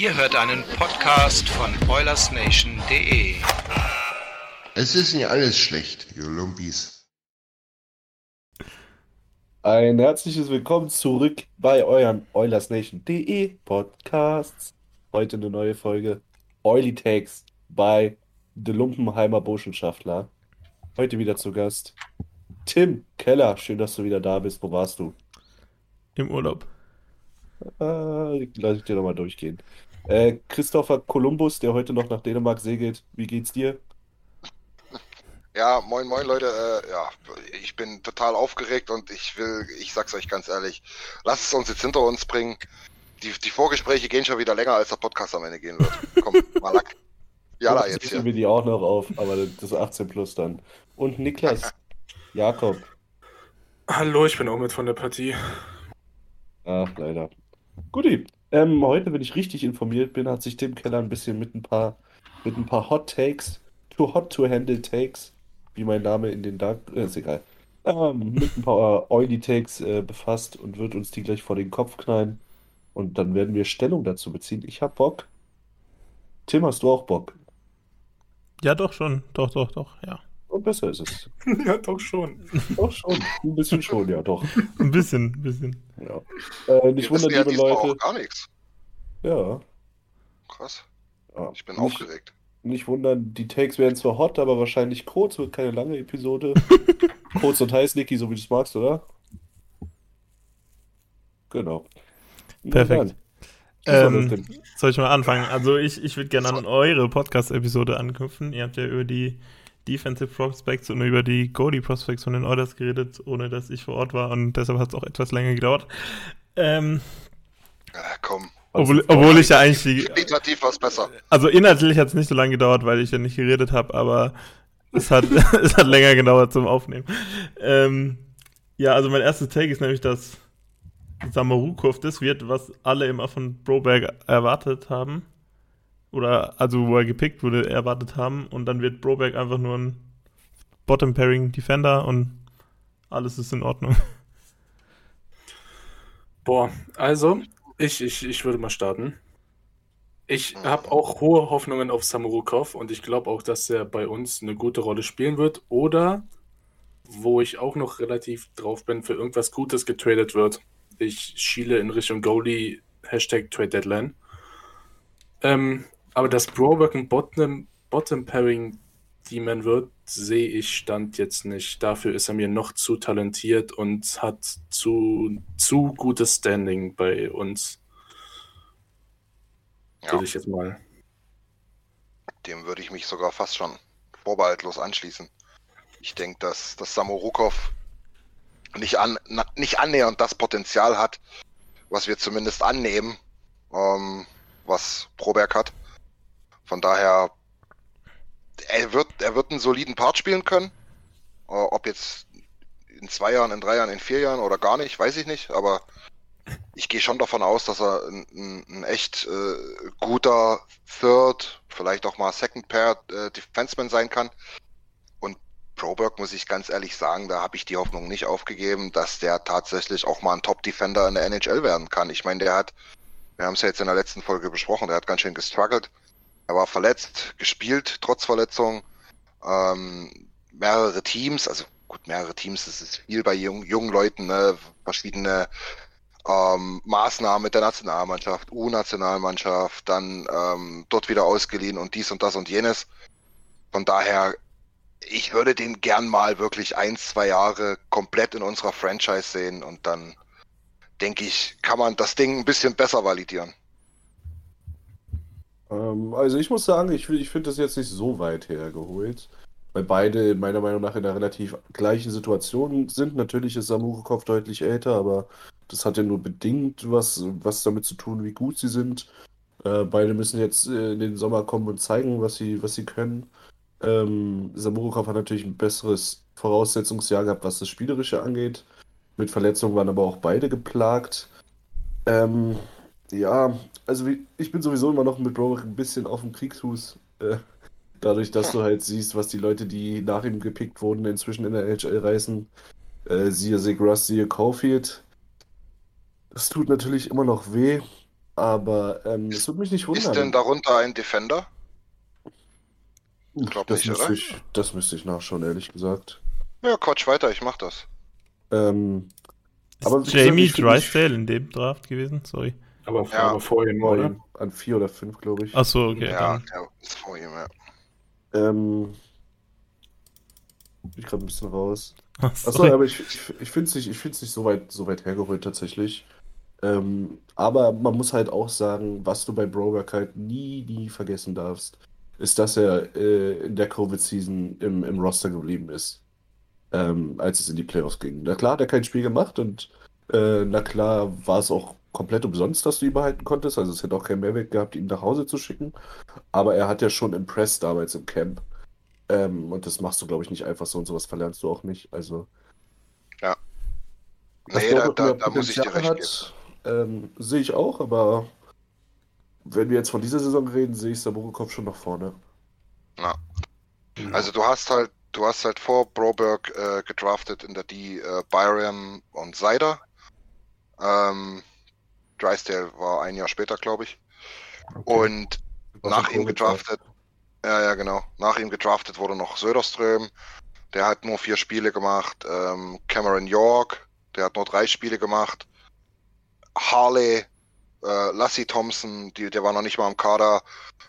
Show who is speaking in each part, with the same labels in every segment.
Speaker 1: Ihr hört einen Podcast von OilersNation.de.
Speaker 2: Es ist nicht alles schlecht, ihr Lumpis.
Speaker 3: Ein herzliches Willkommen zurück bei euren OilersNation.de Podcasts. Heute eine neue Folge Oily Takes bei The Lumpenheimer Burschenschaftler. Heute wieder zu Gast Tim Keller. Schön, dass du wieder da bist. Wo warst du?
Speaker 4: Im Urlaub.
Speaker 3: Äh, lass ich dir nochmal durchgehen. Äh, Christopher Columbus, der heute noch nach Dänemark segelt. Wie geht's dir?
Speaker 2: Ja, moin moin Leute, äh, ja, ich bin total aufgeregt und ich will, ich sag's euch ganz ehrlich, lasst es uns jetzt hinter uns bringen. Die, die Vorgespräche gehen schon wieder länger, als der Podcast am Ende gehen wird. Komm, Malak. Jalla
Speaker 3: Jetzt
Speaker 2: jetzt hier.
Speaker 3: wir die auch noch auf, aber das ist 18 plus dann. Und Niklas Jakob.
Speaker 4: Hallo, ich bin auch mit von der Partie.
Speaker 3: Ach, leider. Guti. Ähm, heute, wenn ich richtig informiert bin, hat sich Tim Keller ein bisschen mit ein paar, mit ein paar Hot Takes, too hot to handle Takes, wie mein Name in den Dark, äh, ist egal, ähm, mit ein paar Oily Takes äh, befasst und wird uns die gleich vor den Kopf knallen. Und dann werden wir Stellung dazu beziehen. Ich hab Bock. Tim, hast du auch Bock?
Speaker 4: Ja, doch schon. Doch, doch, doch, ja.
Speaker 3: Und besser ist es.
Speaker 4: Ja, doch schon.
Speaker 3: Doch schon. Ein bisschen schon, ja, doch.
Speaker 4: Ein bisschen, ein bisschen.
Speaker 3: Ja. Äh, nicht wundern,
Speaker 2: ja
Speaker 3: liebe Leute.
Speaker 2: auch gar nichts.
Speaker 3: Ja.
Speaker 2: Krass,
Speaker 3: ja.
Speaker 2: ich bin
Speaker 3: Nicht-
Speaker 2: aufgeregt.
Speaker 3: Nicht wundern, die Takes werden zwar hot, aber wahrscheinlich kurz, wird keine lange Episode. kurz und heiß, Niki, so wie du es magst, oder? Genau. Na
Speaker 4: Perfekt. Ähm, soll ich mal anfangen? Also ich, ich würde gerne an eure Podcast-Episode anknüpfen. Ihr habt ja über die Defensive Prospects und über die Goalie Prospects von den Orders geredet, ohne dass ich vor Ort war und deshalb hat es auch etwas länger gedauert. Ähm,
Speaker 2: Ja, komm,
Speaker 4: obwohl, obwohl ich ja eigentlich die,
Speaker 2: qualitativ was besser.
Speaker 4: Also inhaltlich hat es nicht so lange gedauert, weil ich ja nicht geredet habe, aber es hat, es hat länger gedauert zum Aufnehmen. Ähm, ja, also mein erstes Take ist nämlich, dass Samarukov das wird, was alle immer von Broberg erwartet haben. Oder also wo er gepickt wurde, erwartet haben. Und dann wird Broberg einfach nur ein Bottom-Pairing-Defender und alles ist in Ordnung.
Speaker 5: Boah, also, ich, ich, ich würde mal starten. Ich habe auch hohe Hoffnungen auf Samurukov und ich glaube auch, dass er bei uns eine gute Rolle spielen wird. Oder, wo ich auch noch relativ drauf bin, für irgendwas Gutes getradet wird. Ich schiele in Richtung Goalie, Hashtag Trade Deadline. Ähm, aber dass Broberg ein Bottom, Bottom Pairing Demon wird, sehe ich Stand jetzt nicht. Dafür ist er mir noch zu talentiert und hat zu, zu gutes Standing bei uns.
Speaker 2: Ja.
Speaker 5: Würde ich jetzt mal.
Speaker 2: Dem würde ich mich sogar fast schon vorbehaltlos anschließen. Ich denke, dass, dass Samorukov nicht, an, na, nicht annähernd das Potenzial hat, was wir zumindest annehmen, ähm, was Proberg hat. Von daher, er wird, er wird einen soliden Part spielen können. Äh, ob jetzt in zwei Jahren, in drei Jahren, in vier Jahren oder gar nicht, weiß ich nicht. Aber ich gehe schon davon aus, dass er ein, ein, ein echt äh, guter Third, vielleicht auch mal Second Pair äh, Defenseman sein kann. Und Proberg muss ich ganz ehrlich sagen, da habe ich die Hoffnung nicht aufgegeben, dass der tatsächlich auch mal ein Top Defender in der NHL werden kann. Ich meine, der hat, wir haben es ja jetzt in der letzten Folge besprochen, der hat ganz schön gestruggelt. Er war verletzt, gespielt, trotz Verletzung. Ähm, mehrere Teams, also gut, mehrere Teams, das ist viel bei jungen, jungen Leuten, ne? verschiedene ähm, Maßnahmen mit der Nationalmannschaft, U-Nationalmannschaft, dann ähm, dort wieder ausgeliehen und dies und das und jenes. Von daher, ich würde den gern mal wirklich ein, zwei Jahre komplett in unserer Franchise sehen und dann denke ich, kann man das Ding ein bisschen besser validieren.
Speaker 3: Ähm, also ich muss sagen, ich, ich finde das jetzt nicht so weit hergeholt. Weil beide meiner Meinung nach in einer relativ gleichen Situation sind. Natürlich ist Samurikov deutlich älter, aber das hat ja nur bedingt was, was damit zu tun, wie gut sie sind. Äh, beide müssen jetzt äh, in den Sommer kommen und zeigen, was sie, was sie können. Ähm, Samurikov hat natürlich ein besseres Voraussetzungsjahr gehabt, was das Spielerische angeht. Mit Verletzungen waren aber auch beide geplagt. Ähm, ja, also wie, ich bin sowieso immer noch mit Browick ein bisschen auf dem Kriegsfuß. Äh, dadurch, dass du halt siehst, was die Leute, die nach ihm gepickt wurden, inzwischen in der NHL reißen. Äh, siehe Sigras, siehe Caulfield. Das tut natürlich immer noch weh, aber ähm, es würde mich nicht wundern.
Speaker 2: Ist denn darunter ein Defender?
Speaker 3: Ich glaub das, nicht, müsste ich, das müsste ich nachschauen, ehrlich gesagt.
Speaker 2: Ja, Quatsch weiter, ich mach das.
Speaker 3: Ähm,
Speaker 4: ist aber Jamie Drysdale in dem Draft gewesen? Sorry.
Speaker 5: Aber, ja. aber vor ihm, oder?
Speaker 3: An vier oder fünf, glaube ich.
Speaker 4: Ach so, okay.
Speaker 2: Ja, der ist vor ihm, ja.
Speaker 3: Ähm, ich gerade ein bisschen raus. Achso, aber ich, ich, ich finde es nicht, nicht so, weit, so weit hergeholt tatsächlich. Ähm, aber man muss halt auch sagen, was du bei Broberg halt nie, nie vergessen darfst, ist, dass er äh, in der Covid-Season im, im Roster geblieben ist, ähm, als es in die Playoffs ging. Na klar hat er kein Spiel gemacht und äh, na klar war es auch komplett umsonst, dass du ihn behalten konntest. Also es hätte auch keinen Mehrwert gehabt, ihn nach Hause zu schicken. Aber er hat ja schon impressed damals im Camp. Ähm, und das machst du, glaube ich, nicht einfach so und sowas verlernst du auch nicht. Also.
Speaker 2: Ja. Nee, da, da, da muss ich dir recht hat,
Speaker 3: ähm, sehe ich auch, aber wenn wir jetzt von dieser Saison reden, sehe ich Saburikov schon nach vorne.
Speaker 2: Ja. Also du hast halt, du hast halt vor Broberg äh, gedraftet in der D äh, Byram und Seider. Ähm, Drysdale war ein Jahr später, glaube ich. Okay. Und nach ihm gedraftet, ja, ja, genau. Nach ihm gedraftet wurde noch Söderström. Der hat nur vier Spiele gemacht. Ähm, Cameron York, der hat nur drei Spiele gemacht. Harley, äh, Lassie Thompson, die, der war noch nicht mal im Kader.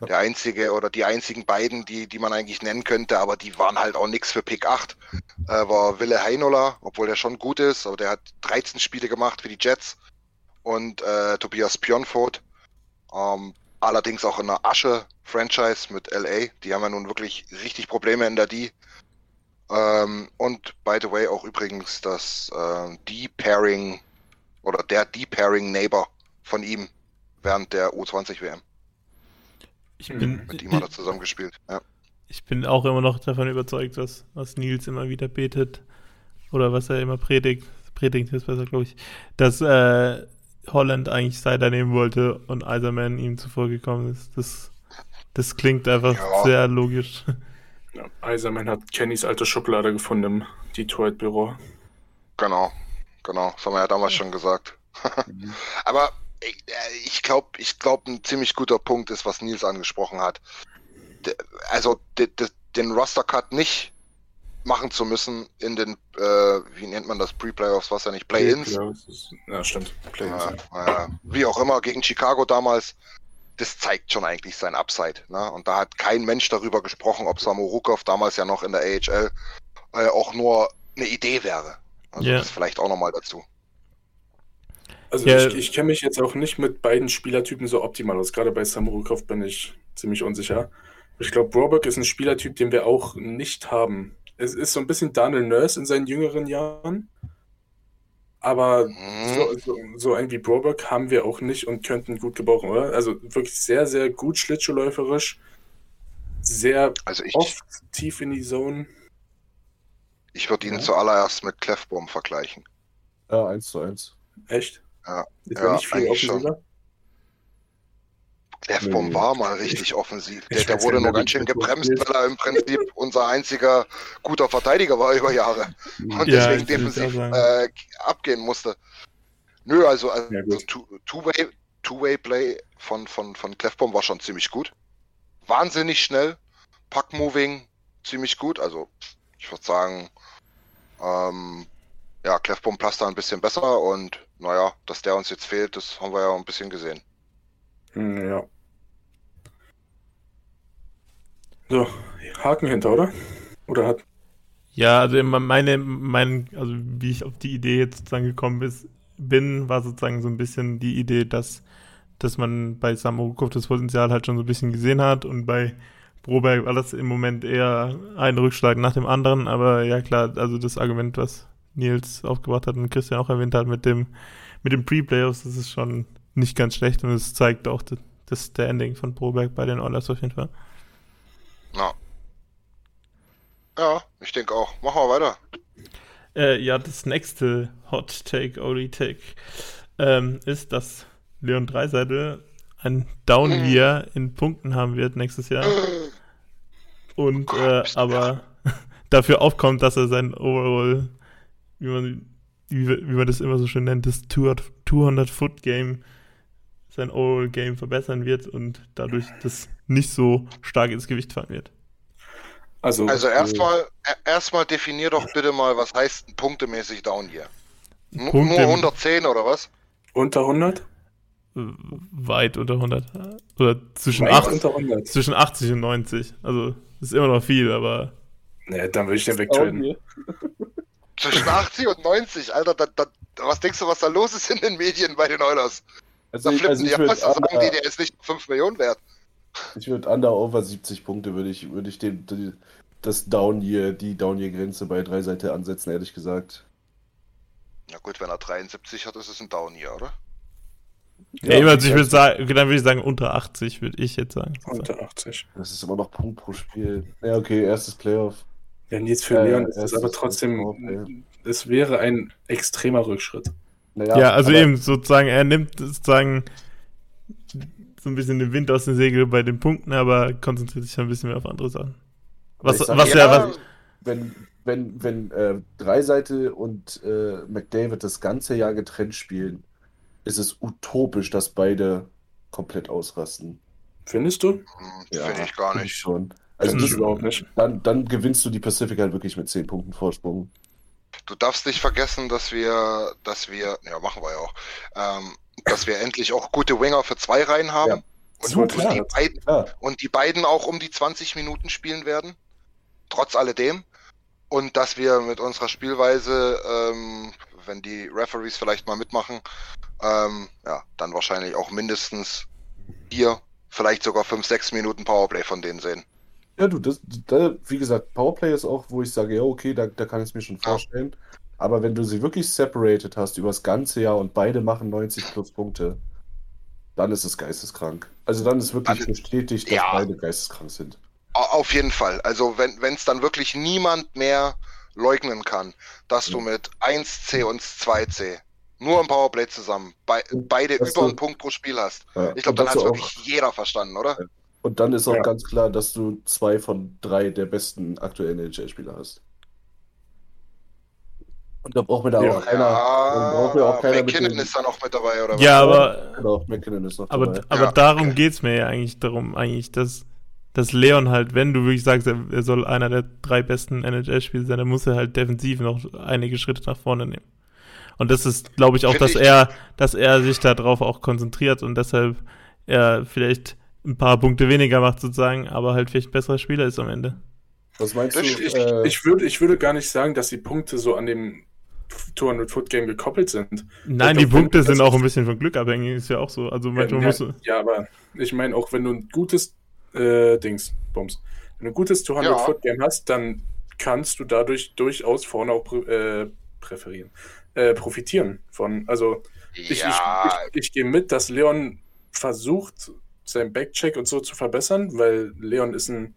Speaker 2: Der einzige oder die einzigen beiden, die, die man eigentlich nennen könnte, aber die waren halt auch nix für Pick 8, äh, war Wille Heinola, obwohl der schon gut ist, aber der hat 13 Spiele gemacht für die Jets und äh, Tobias Pionfort. Ähm, allerdings auch in der Asche-Franchise mit LA. Die haben ja nun wirklich richtig Probleme in der D. Ähm, und by the way auch übrigens das äh, D-Pairing oder der D-Pairing-Neighbor von ihm während der U20-WM.
Speaker 4: Ich bin,
Speaker 2: mit ihm hat er zusammen gespielt. Ja.
Speaker 4: Ich bin auch immer noch davon überzeugt, was, was Nils immer wieder betet oder was er immer predigt, predigt ist besser, glaube ich, dass äh, Holland eigentlich Cider nehmen wollte und Eiserman ihm zuvor gekommen ist. Das, das klingt einfach ja. sehr logisch.
Speaker 5: Ja, Eiserman hat Kennys alte Schublade gefunden im Detroit-Büro.
Speaker 2: Genau, genau. Das haben wir ja damals schon gesagt. Mhm. Aber ich, äh, ich glaube, ich glaub, ein ziemlich guter Punkt ist, was Nils angesprochen hat. Also den Roster-Cut nicht machen zu müssen in den, äh, wie nennt man das, Pre-Playoffs, was ja nicht, Play-Ins.
Speaker 5: Ja, stimmt.
Speaker 2: Play-ins. Ja, wie auch immer, gegen Chicago damals, das zeigt schon eigentlich sein Upside. Ne? Und da hat kein Mensch darüber gesprochen, ob Samorukov damals ja noch in der AHL äh, auch nur eine Idee wäre. Also yeah. das vielleicht auch nochmal dazu.
Speaker 5: Also ja. ich, ich kenne mich jetzt auch nicht mit beiden Spielertypen so optimal aus. Gerade bei Samorukov bin ich ziemlich unsicher. Ich glaube, Broberg ist ein Spielertyp, den wir auch nicht haben es ist so ein bisschen Daniel Nurse in seinen jüngeren Jahren. Aber mhm. so, so, so ein wie Broberg haben wir auch nicht und könnten gut gebrauchen, oder? Also wirklich sehr, sehr gut schlittschuhläuferisch. Sehr
Speaker 2: also ich,
Speaker 5: oft tief in die Zone.
Speaker 2: Ich würde ihn ja. zuallererst mit Clefbaum vergleichen.
Speaker 3: Ja, eins zu eins.
Speaker 5: Echt?
Speaker 2: Ja, ja eigentlich schon. F-Bomb nee. war mal richtig offensiv. Der, der wurde nur ganz schön gebremst, weil er im Prinzip unser einziger guter Verteidiger war über Jahre. Und ja, deswegen defensiv äh, abgehen musste. Nö, also, also ja, Two-Way Two Play von, von, von Clefbaum war schon ziemlich gut. Wahnsinnig schnell. Puck-Moving ziemlich gut. Also, ich würde sagen, Ähm, ja, Clefbom Plaster ein bisschen besser und naja, dass der uns jetzt fehlt, das haben wir ja ein bisschen gesehen.
Speaker 5: Hm, Ja. So, Haken hinter, oder? Oder hat.
Speaker 4: Ja, also meine, mein, also wie ich auf die Idee jetzt sozusagen gekommen bin, war sozusagen so ein bisschen die Idee, dass, dass man bei Samorukov das Potenzial halt schon so ein bisschen gesehen hat und bei Broberg war das im Moment eher ein Rückschlag nach dem anderen, aber ja klar, also das Argument, was Nils aufgebracht hat und Christian auch erwähnt hat mit dem, mit dem Pre-Playoffs, das ist schon nicht ganz schlecht und es zeigt auch das, Standing von Broberg bei den Oilers auf jeden Fall.
Speaker 2: Ja. Ja, ich denke auch. Machen wir weiter.
Speaker 4: Äh, ja, das nächste Hot Take, Oli Take, ähm, ist, dass Leon Dreiseitel ein Down Year in Punkten haben wird nächstes Jahr. Und äh, aber dafür aufkommt, dass er sein Overall, wie man, wie, wie man das immer so schön nennt, das 200-Foot-Game, sein Overall-Game verbessern wird und dadurch das nicht so stark ins Gewicht fallen wird.
Speaker 5: Also,
Speaker 2: Also
Speaker 5: äh,
Speaker 2: erstmal e- erstmal definier doch bitte mal, was heißt punktemäßig Down hier.
Speaker 4: Punkte-
Speaker 2: nur 110 oder was?
Speaker 5: Unter 100?
Speaker 4: Äh, Weit unter 100. Oder zwischen,
Speaker 5: Weit
Speaker 4: 80,
Speaker 5: unter 100.
Speaker 4: zwischen 80 und 90. Also, ist immer noch viel, aber
Speaker 5: Nee, dann würde ich den wegtraden.
Speaker 2: Zwischen 80 und 90, Alter, da, da, was denkst du, was da los ist in den Medien bei den Oilers?
Speaker 3: Also
Speaker 2: Da
Speaker 3: ich,
Speaker 2: flippen
Speaker 3: also
Speaker 2: die
Speaker 3: ich
Speaker 2: aus, da sagen die,
Speaker 3: würde
Speaker 2: der ist nicht 5 Millionen wert.
Speaker 3: ich würd under over 70 Punkte würde ich, würde ich dem, die, das Down Year, die Down Year Grenze bei drei Seite ansetzen, ehrlich gesagt.
Speaker 2: Na gut, wenn er 73 hat, ist es ein Down hier, oder?
Speaker 4: Ja, eben, also ich würde sagen, dann würde ich sagen, unter 80 würde ich jetzt sagen.
Speaker 5: Unter 80.
Speaker 3: Das ist immer noch Punkt pro Spiel. Ja, okay, erstes Playoff.
Speaker 5: Ja, Nils für
Speaker 3: Ja,
Speaker 5: Leon
Speaker 3: ja,
Speaker 5: ist es aber trotzdem, es wäre ein extremer Rückschritt.
Speaker 3: Naja,
Speaker 4: Ja, also eben sozusagen, er nimmt sozusagen so ein bisschen den Wind aus den Segeln bei den Punkten, aber konzentriert sich ein bisschen mehr auf andere Sachen. Was,
Speaker 3: sag
Speaker 4: was
Speaker 3: ja,
Speaker 4: ja, was,
Speaker 3: wenn, wenn, wenn äh, Dreiseite und äh, McDavid das ganze Jahr getrennt spielen, ist es utopisch, dass beide komplett ausrasten.
Speaker 5: Findest du?
Speaker 2: Hm, Finde ich gar nicht.
Speaker 3: schon. Also das,
Speaker 5: überhaupt nicht.
Speaker 3: dann, dann gewinnst du die Pacific halt wirklich mit 10 Punkten Vorsprung.
Speaker 2: Du darfst nicht vergessen, dass wir, dass wir, ja, machen wir ja auch, ähm, dass wir endlich auch gute Winger für zwei Reihen haben.
Speaker 3: Ja.
Speaker 2: Und,
Speaker 3: So,
Speaker 2: und,
Speaker 3: klar.
Speaker 2: die beiden,
Speaker 3: Klar.
Speaker 2: und die beiden auch um die 20 Minuten spielen werden. Trotz alledem. Und dass wir mit unserer Spielweise, ähm, wenn die Referees vielleicht mal mitmachen, ähm, ja, dann wahrscheinlich auch mindestens vier, vielleicht sogar fünf, sechs Minuten Powerplay von denen sehen.
Speaker 3: Ja, du, das, da, wie gesagt, Powerplay ist auch, wo ich sage, ja, okay, da, da kann ich es mir schon vorstellen. Aber wenn du sie wirklich separated hast über das ganze Jahr und beide machen 90 plus Punkte, dann ist es geisteskrank. Also dann ist wirklich
Speaker 2: Dann-
Speaker 3: bestätigt, dass
Speaker 2: ja.
Speaker 3: beide geisteskrank sind.
Speaker 2: Au- Auf jeden Fall. Also wenn es dann wirklich niemand mehr leugnen kann, dass du mit 1C und 2C nur im Powerplay zusammen bei, beide
Speaker 3: dass
Speaker 2: über
Speaker 3: du-
Speaker 2: einen Punkt pro Spiel hast.
Speaker 3: Ja.
Speaker 2: Ich glaube, dann hat
Speaker 3: du
Speaker 2: wirklich jeder verstanden, oder?
Speaker 3: Und dann ist auch
Speaker 5: Ja.
Speaker 3: ganz klar, dass du zwei von drei der besten aktuellen NHL-Spieler hast. Und da braucht mir da
Speaker 5: Ja.
Speaker 3: auch keiner. braucht mir auch keiner
Speaker 2: McKinnon ist da noch mit dabei, oder
Speaker 4: ja, aber,
Speaker 3: Genau, McKinnon ist noch
Speaker 4: aber,
Speaker 3: dabei.
Speaker 4: aber
Speaker 2: Ja,
Speaker 4: darum
Speaker 2: okay.
Speaker 4: geht's mir ja eigentlich darum, eigentlich, dass, dass Leon halt, wenn du wirklich sagst, er, er soll einer der drei besten NHL-Spieler sein, dann muss er halt defensiv noch einige Schritte nach vorne nehmen. Und das ist, glaube ich, auch, dass
Speaker 2: ich-
Speaker 4: er, dass er sich darauf auch konzentriert und deshalb er vielleicht ein paar Punkte weniger macht sozusagen, aber halt vielleicht ein besserer Spieler ist am Ende.
Speaker 3: Was meinst du?
Speaker 5: Ich,
Speaker 3: äh,
Speaker 5: ich, würde, ich würde gar nicht sagen, dass die Punkte so an dem 200-Foot-Game gekoppelt sind.
Speaker 4: Nein,
Speaker 5: Ich
Speaker 4: die Punkte sind auch ein bisschen von Glück abhängig, ist ja auch so. Also manchmal
Speaker 5: ja,
Speaker 4: musst du.
Speaker 5: ja, aber ich meine, auch wenn du ein gutes äh, Dings, Bums, wenn du ein gutes 200-Foot-Game hast, dann kannst du dadurch durchaus vorne auch äh, präferieren, äh, profitieren von. Also ich,
Speaker 2: ja,
Speaker 5: ich, ich, ich gehe mit, dass Leon versucht, seinen Backcheck und so zu verbessern, weil Leon ist ein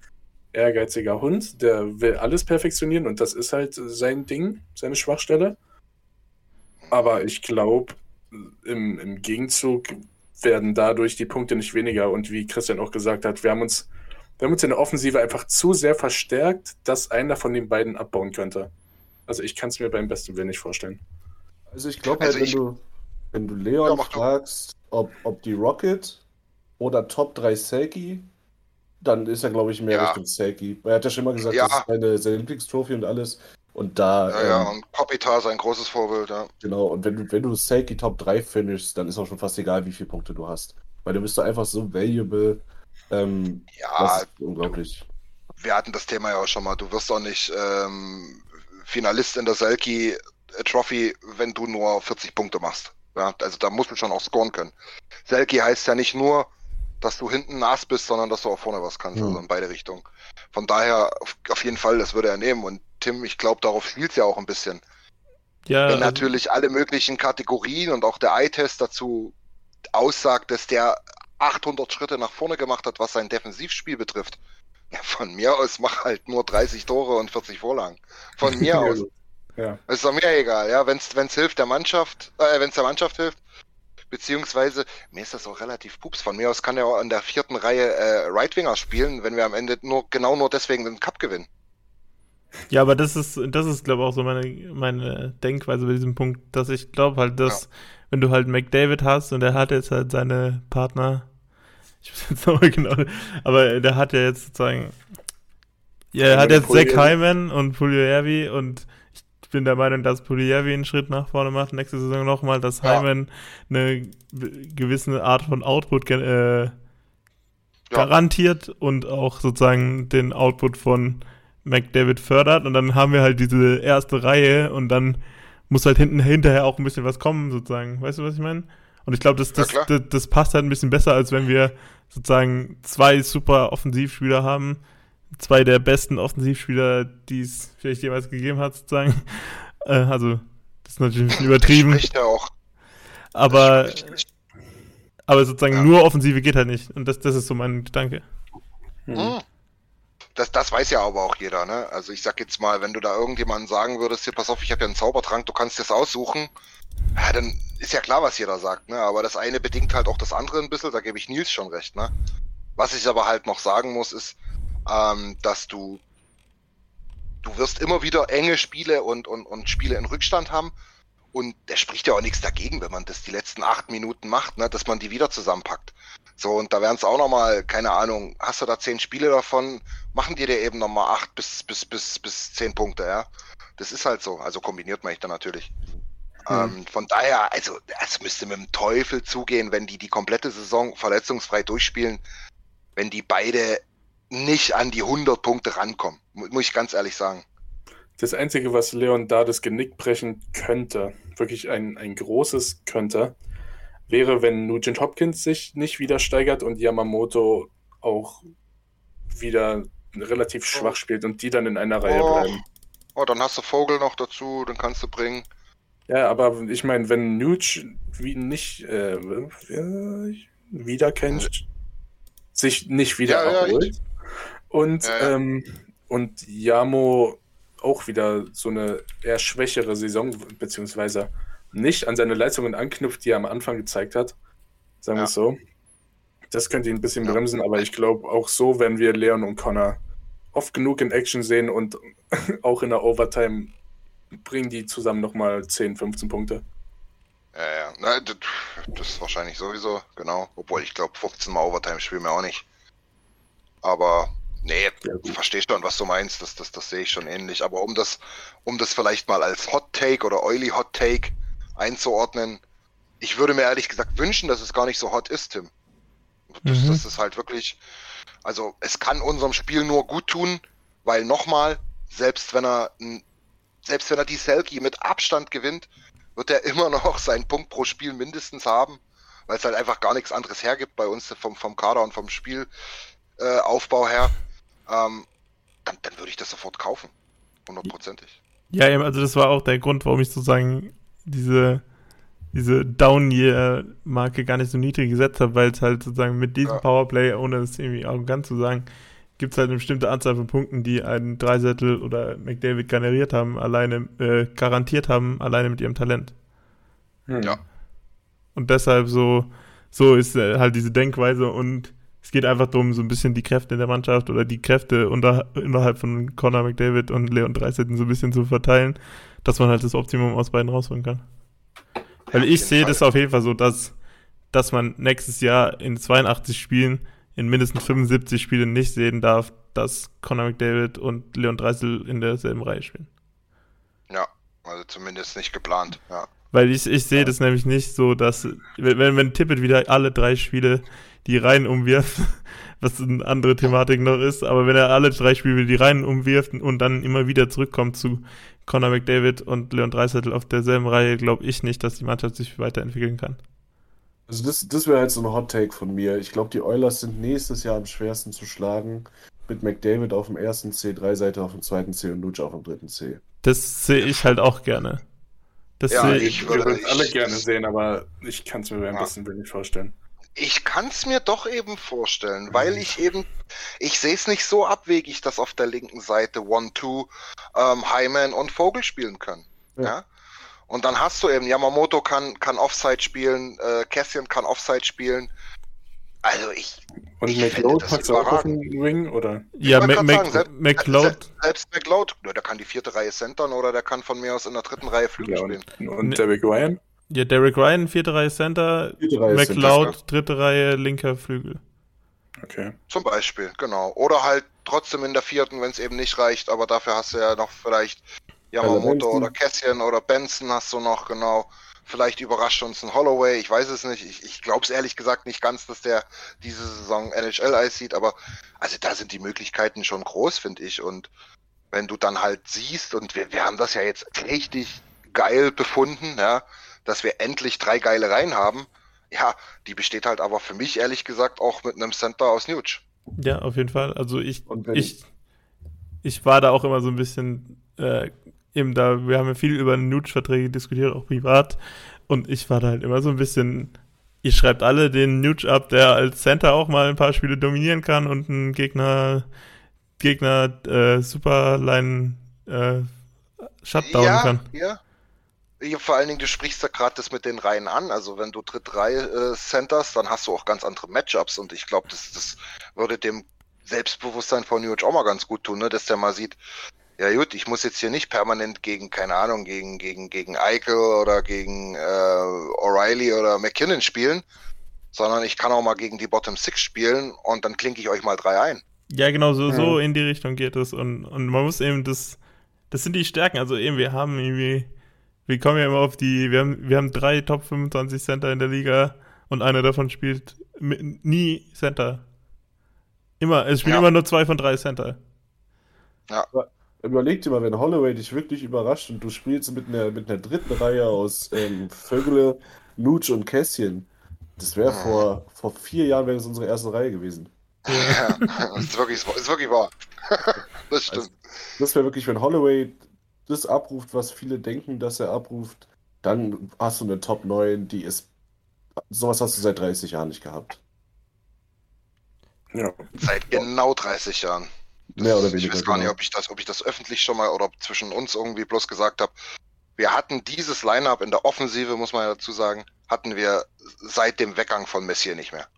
Speaker 5: ehrgeiziger Hund, der will alles perfektionieren und das ist halt sein Ding, seine Schwachstelle. Aber ich glaube, im, im Gegenzug werden dadurch die Punkte nicht weniger und wie Christian auch gesagt hat, wir haben uns, wir haben uns in der Offensive einfach zu sehr verstärkt, dass einer von den beiden abbauen könnte. Also ich kann es mir beim besten Willen nicht vorstellen.
Speaker 3: Also ich glaube halt,
Speaker 2: Also
Speaker 3: wenn
Speaker 2: ich-
Speaker 3: du, wenn du Leon
Speaker 2: Ja,
Speaker 3: fragst, ob, ob die Rocket oder Top 3 Selkie, dann ist er, glaube ich, mehr
Speaker 2: Ja.
Speaker 3: Richtung Selkie. Er hat ja schon mal gesagt,
Speaker 2: Ja.
Speaker 3: das ist seine, seine Lieblingstrophy und alles. Und da.
Speaker 2: Ja, ja,
Speaker 3: ähm,
Speaker 2: und Kopitar ist ein großes Vorbild, ja.
Speaker 3: Genau, und wenn du, wenn du Selkie Top 3 finishst, dann ist auch schon fast egal, wie viele Punkte du hast. Weil du bist einfach so valuable. Ähm,
Speaker 2: Ja,
Speaker 3: unglaublich.
Speaker 2: wir hatten das Thema ja auch schon mal. Du wirst auch nicht ähm, Finalist in der Selkie Trophy, wenn du nur 40 Punkte machst. Ja, also da musst du schon auch scoren können. Selkie heißt ja nicht nur, dass du hinten nass bist, sondern dass du auch vorne was kannst,
Speaker 3: Mhm.
Speaker 2: also in beide Richtungen. Von daher auf, auf jeden Fall, das würde er nehmen. Und Tim, ich glaube, darauf spielt ja auch ein bisschen.
Speaker 4: Ja,
Speaker 2: Wenn
Speaker 4: also-
Speaker 2: natürlich alle möglichen Kategorien und auch der Eye-Test dazu aussagt, dass der 800 Schritte nach vorne gemacht hat, was sein Defensivspiel betrifft. Ja, von mir aus mach halt nur 30 Tore und 40 Vorlagen. Von mir aus.
Speaker 5: Ja.
Speaker 2: Ist doch mir egal, ja, wenn es hilft der Mannschaft, äh, wenn es der Mannschaft hilft, beziehungsweise mir ist das auch relativ pups. Von mir aus kann er auch in der vierten Reihe äh, Right Winger spielen, wenn wir am Ende nur genau nur deswegen den Cup gewinnen.
Speaker 4: Ja, aber das ist, das ist, glaube ich, auch so meine, meine Denkweise bei diesem Punkt, dass ich glaube halt, dass, wenn du halt McDavid hast und er hat jetzt halt seine Partner, ich weiß jetzt noch mal genau, aber der hat ja jetzt sozusagen, ja, er hat jetzt Zach
Speaker 5: Puljujarvi.
Speaker 4: Hyman und Puljujarvi und ich bin der Meinung, dass Puljujarvi einen Schritt nach vorne macht, nächste Saison nochmal, dass
Speaker 2: Ja.
Speaker 4: Hyman eine gewisse Art von Output äh,
Speaker 2: Ja.
Speaker 4: garantiert und auch sozusagen den Output von McDavid fördert und dann haben wir halt diese erste Reihe und dann muss halt hinten hinterher auch ein bisschen was kommen sozusagen. Weißt du, was ich meine? Und ich glaube, das,
Speaker 2: Ja,
Speaker 4: das,
Speaker 2: klar.
Speaker 4: das, das passt halt ein bisschen besser, als wenn wir sozusagen zwei super Offensivspieler haben. Zwei der besten Offensivspieler, die es vielleicht jemals gegeben hat, sozusagen. Äh, also, das ist natürlich ein bisschen übertrieben,
Speaker 2: Spricht ja auch.
Speaker 4: aber,
Speaker 2: Spricht-
Speaker 4: aber sozusagen
Speaker 2: Ja.
Speaker 4: nur Offensive geht halt nicht. Und das, das ist so mein Gedanke.
Speaker 2: Hm. Das, das weiß ja aber auch jeder, ne? Also ich sag jetzt mal, wenn du da irgendjemandem sagen würdest, hier pass auf, ich habe ja einen Zaubertrank, du kannst das aussuchen, ja, dann ist ja klar, was jeder sagt, ne? Aber das eine bedingt halt auch das andere ein bisschen, da gebe ich Nils schon recht, ne? Was ich aber halt noch sagen muss, ist, ähm, dass du du wirst immer wieder enge Spiele und, und, und Spiele in Rückstand haben. Und der spricht ja auch nichts dagegen, wenn man das die letzten acht Minuten macht, ne, dass man die wieder zusammenpackt. So, und da wären es auch nochmal, keine Ahnung, hast du da zehn Spiele davon, machen die dir eben nochmal acht bis, bis, bis, bis zehn Punkte, ja. Das ist halt so. Also kombiniert man ich dann natürlich. Ähm, von daher, also, es müsste mit dem Teufel zugehen, wenn die die komplette Saison verletzungsfrei durchspielen, wenn die beide nicht an die 100 Punkte rankommen. Mu- Muss ich ganz ehrlich sagen.
Speaker 5: Das Einzige, was Leon da das Genick brechen könnte, wirklich ein, ein großes könnte, wäre, wenn Nugent Hopkins sich nicht wieder steigert und Yamamoto auch wieder relativ schwach spielt und die dann in einer Reihe
Speaker 2: Oh.
Speaker 5: bleiben.
Speaker 2: Oh, dann hast du Vogel noch dazu, den kannst du bringen.
Speaker 5: Ja, aber ich meine, wenn Nuge wie nicht äh, wieder sich nicht wieder
Speaker 2: Ja, ja,
Speaker 5: erholt und,
Speaker 2: Ja, ja.
Speaker 5: Ähm, und Yamo auch wieder so eine eher schwächere Saison, beziehungsweise nicht an seine Leistungen anknüpft, die er am Anfang gezeigt hat, sagen wir
Speaker 2: Ja.
Speaker 5: es so. Das könnte ihn ein bisschen bremsen, aber ich glaube, auch so werden wir Leon und Connor oft genug in Action sehen und auch in der Overtime bringen die zusammen nochmal 10, 15 Punkte.
Speaker 2: Ja, ja. Das ist wahrscheinlich sowieso, genau. Obwohl ich glaube, 15 Mal Overtime spielen wir auch nicht. Aber nee, ich verstehe schon, was du meinst. Das, das, das sehe ich schon ähnlich. Aber um das, um das vielleicht mal als Hot Take oder Oily Hot Take einzuordnen, ich würde mir ehrlich gesagt wünschen, dass es gar nicht so hot ist, Tim. Das,
Speaker 4: Mhm.
Speaker 2: das ist halt wirklich, also es kann unserem Spiel nur gut tun, weil nochmal, selbst wenn er selbst wenn er die Selkie mit Abstand gewinnt, wird er immer noch seinen Punkt pro Spiel mindestens haben, weil es halt einfach gar nichts anderes hergibt bei uns vom, vom Kader und vom Spielaufbau äh, Aufbau her. Ähm, dann, dann würde ich das sofort kaufen. Hundertprozentig.
Speaker 4: Ja, eben, also das war auch der Grund, warum ich sozusagen diese, diese Down-Year-Marke gar nicht so niedrig gesetzt habe, weil es halt sozusagen mit diesem
Speaker 2: Ja.
Speaker 4: Powerplay, ohne es irgendwie arrogant zu sagen, gibt es halt eine bestimmte Anzahl von Punkten, die einen Dreisettel oder McDavid generiert haben, alleine, äh, garantiert haben, alleine mit ihrem Talent.
Speaker 5: Hm.
Speaker 2: Ja.
Speaker 4: Und deshalb so, so ist äh, halt diese Denkweise und geht einfach darum, so ein bisschen die Kräfte in der Mannschaft oder die Kräfte unter, innerhalb von Connor McDavid und Leon Dreisetten so ein bisschen zu verteilen, dass man halt das Optimum aus beiden rausholen kann. Weil
Speaker 2: auf
Speaker 4: ich sehe
Speaker 2: Fall.
Speaker 4: das auf jeden Fall so, dass, dass man nächstes Jahr in 82 Spielen in mindestens 75 Spielen nicht sehen darf, dass Connor McDavid und Leon Dreisel in derselben Reihe spielen.
Speaker 2: Ja, also zumindest nicht geplant. Ja.
Speaker 4: Weil ich, ich sehe das nämlich nicht so, dass, wenn, wenn Tippett wieder alle drei Spiele die Reihen umwirft, was eine andere Thematik noch ist, aber wenn er alle drei Spiele die Reihen umwirft und dann immer wieder zurückkommt zu Conor McDavid und Leon Dreisettel auf derselben Reihe, glaube ich nicht, dass die Mannschaft sich weiterentwickeln kann.
Speaker 3: Also das, das wäre halt so ein Hot Take von mir. Ich glaube, die Oilers sind nächstes Jahr am schwersten zu schlagen. Mit McDavid auf dem ersten C, drei Seite auf dem zweiten C und Luch auf dem dritten C.
Speaker 4: Das sehe ich halt auch gerne. Das
Speaker 2: Ja,
Speaker 4: sehe
Speaker 2: ich
Speaker 5: Ich
Speaker 2: würde-
Speaker 5: es alle gerne sehen, aber ich kann es mir ein
Speaker 2: Ja.
Speaker 5: bisschen wenig vorstellen.
Speaker 2: Ich kann es mir doch eben vorstellen, weil ich eben, ich sehe es nicht so abwegig, dass auf der linken Seite One-Two ähm, Hyman und Vogel spielen können. Ja.
Speaker 3: Ja.
Speaker 2: Und dann hast du eben, Yamamoto kann, kann Offside spielen, äh, Cassian kann Offside spielen. Also ich,
Speaker 5: Und McLeod du auch auf den Ring, oder?
Speaker 4: Ja, Mac,
Speaker 2: sagen, selbst-
Speaker 4: McLeod,
Speaker 2: selbst McLeod, der kann die vierte Reihe centern oder der kann von mir aus in der dritten Reihe Flügel
Speaker 5: Ja,
Speaker 2: spielen.
Speaker 5: und, und. Derek Ryan?
Speaker 4: Ja, Derek Ryan, vierte Reihe Center,
Speaker 3: Vierte Reihe Center,
Speaker 4: McLeod, dritte Reihe, linker Flügel.
Speaker 5: Okay.
Speaker 2: Zum Beispiel, genau. Oder halt trotzdem in der vierten, wenn es eben nicht reicht, aber dafür hast du ja noch vielleicht Yamamoto oder Cassian oder Benson hast du noch, genau. Vielleicht überrascht uns ein Holloway, ich weiß es nicht. Ich, ich glaube es ehrlich gesagt nicht ganz, dass der diese Saison NHL-Eis sieht, aber also da sind die Möglichkeiten schon groß, finde ich. Und wenn du dann halt siehst, und wir, wir haben das ja jetzt richtig geil befunden, ja, dass wir endlich drei geile Reihen haben, ja, die besteht halt aber für mich ehrlich gesagt auch mit einem Center aus Nuge.
Speaker 4: Ja, auf jeden Fall. Also ich, ich, ich war da auch immer so ein bisschen, äh, eben da, wir haben ja viel über Nuge-Verträge diskutiert, auch privat. Und ich war da halt immer so ein bisschen, ihr schreibt alle den Nuge ab, der als Center auch mal ein paar Spiele dominieren kann und einen Gegner, Gegner, äh, Superline, äh, Shutdown
Speaker 2: ja,
Speaker 4: kann.
Speaker 2: Ja. Ja, vor allen Dingen, du sprichst ja gerade das mit den Reihen an. Also wenn du dritt Reihe äh, centers, dann hast du auch ganz andere Matchups und ich glaube, das, das würde dem Selbstbewusstsein von New auch mal ganz gut tun, ne? dass der mal sieht, ja gut, ich muss jetzt hier nicht permanent gegen, keine Ahnung, gegen, gegen, gegen Eichel oder gegen äh, O'Reilly oder McKinnon spielen, sondern ich kann auch mal gegen die Bottom Six spielen und dann klinke ich euch mal drei ein.
Speaker 4: Ja, genau, so, so in die Richtung geht es. Und, und man muss eben das, das sind die Stärken. Also eben, wir haben irgendwie, wir kommen ja immer auf die, wir haben, wir haben drei Top 25 Center in der Liga und einer davon spielt mit, nie Center. Immer, es spielen
Speaker 2: Ja.
Speaker 4: immer nur zwei von drei Center.
Speaker 3: Überleg dir mal, wenn Holloway dich wirklich überrascht und du spielst mit einer, mit einer dritten Reihe aus ähm, Vögele, Nuge und Kässchen. Das wäre vor, vor vier Jahren wäre das unsere erste Reihe gewesen.
Speaker 2: Ja, das ist wirklich, ist wirklich wahr. das stimmt.
Speaker 3: Das wäre wirklich, wenn Holloway das abruft, was viele denken, dass er abruft, dann hast du eine Top 9, die ist. Sowas hast du seit 30 Jahren nicht gehabt.
Speaker 5: Ja.
Speaker 2: Seit genau 30 Jahren. Das,
Speaker 3: Mehr oder
Speaker 2: ich
Speaker 3: weniger,
Speaker 2: weiß gar nicht,
Speaker 3: genau.
Speaker 2: ob ich das, ob ich das öffentlich schon mal oder zwischen uns irgendwie bloß gesagt habe. Wir hatten dieses Line-up in der Offensive, muss man ja dazu sagen, hatten wir seit dem Weggang von Messier nicht mehr.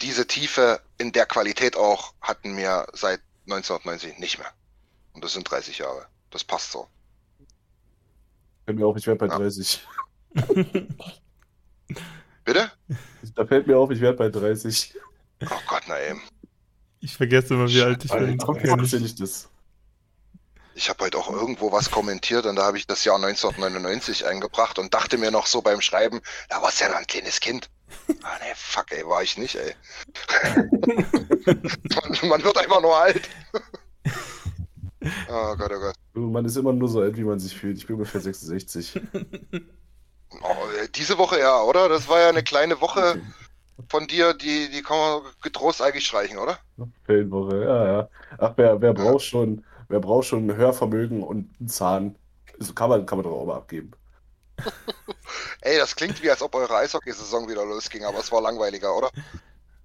Speaker 2: Diese Tiefe in der Qualität auch hatten wir seit 1990 nicht mehr. Und das sind 30 Jahre. Das passt so.
Speaker 3: Fällt mir auf, ich werde bei
Speaker 2: Ja.
Speaker 3: 30.
Speaker 2: Bitte?
Speaker 3: Da fällt mir auf, ich werde bei 30.
Speaker 2: Oh Gott, na eben.
Speaker 4: Ich vergesse immer, wie alt ich bin.
Speaker 3: Erzähle ich das.
Speaker 2: Ich habe heute auch irgendwo was kommentiert und da habe ich das Jahr 1999 eingebracht und dachte mir noch so beim Schreiben, da warst ja noch ein kleines Kind. Ah ne, fuck ey, war ich nicht, ey. man, man wird einfach nur alt. oh Gott, oh Gott.
Speaker 3: Man ist immer nur so alt, wie man sich fühlt. Ich bin ungefähr 66.
Speaker 2: Oh, diese Woche ja, oder? Das war ja eine kleine Woche von dir, die, die kann man getrost eigentlich streichen, oder?
Speaker 3: Ferienwoche, ja, ja. Ach, wer, wer braucht schon, wer braucht schon ein Hörvermögen und einen Zahn? Das kann man, kann man doch auch mal abgeben.
Speaker 2: Ey, das klingt wie, als ob eure Eishockey-Saison wieder losging, aber es war langweiliger, oder?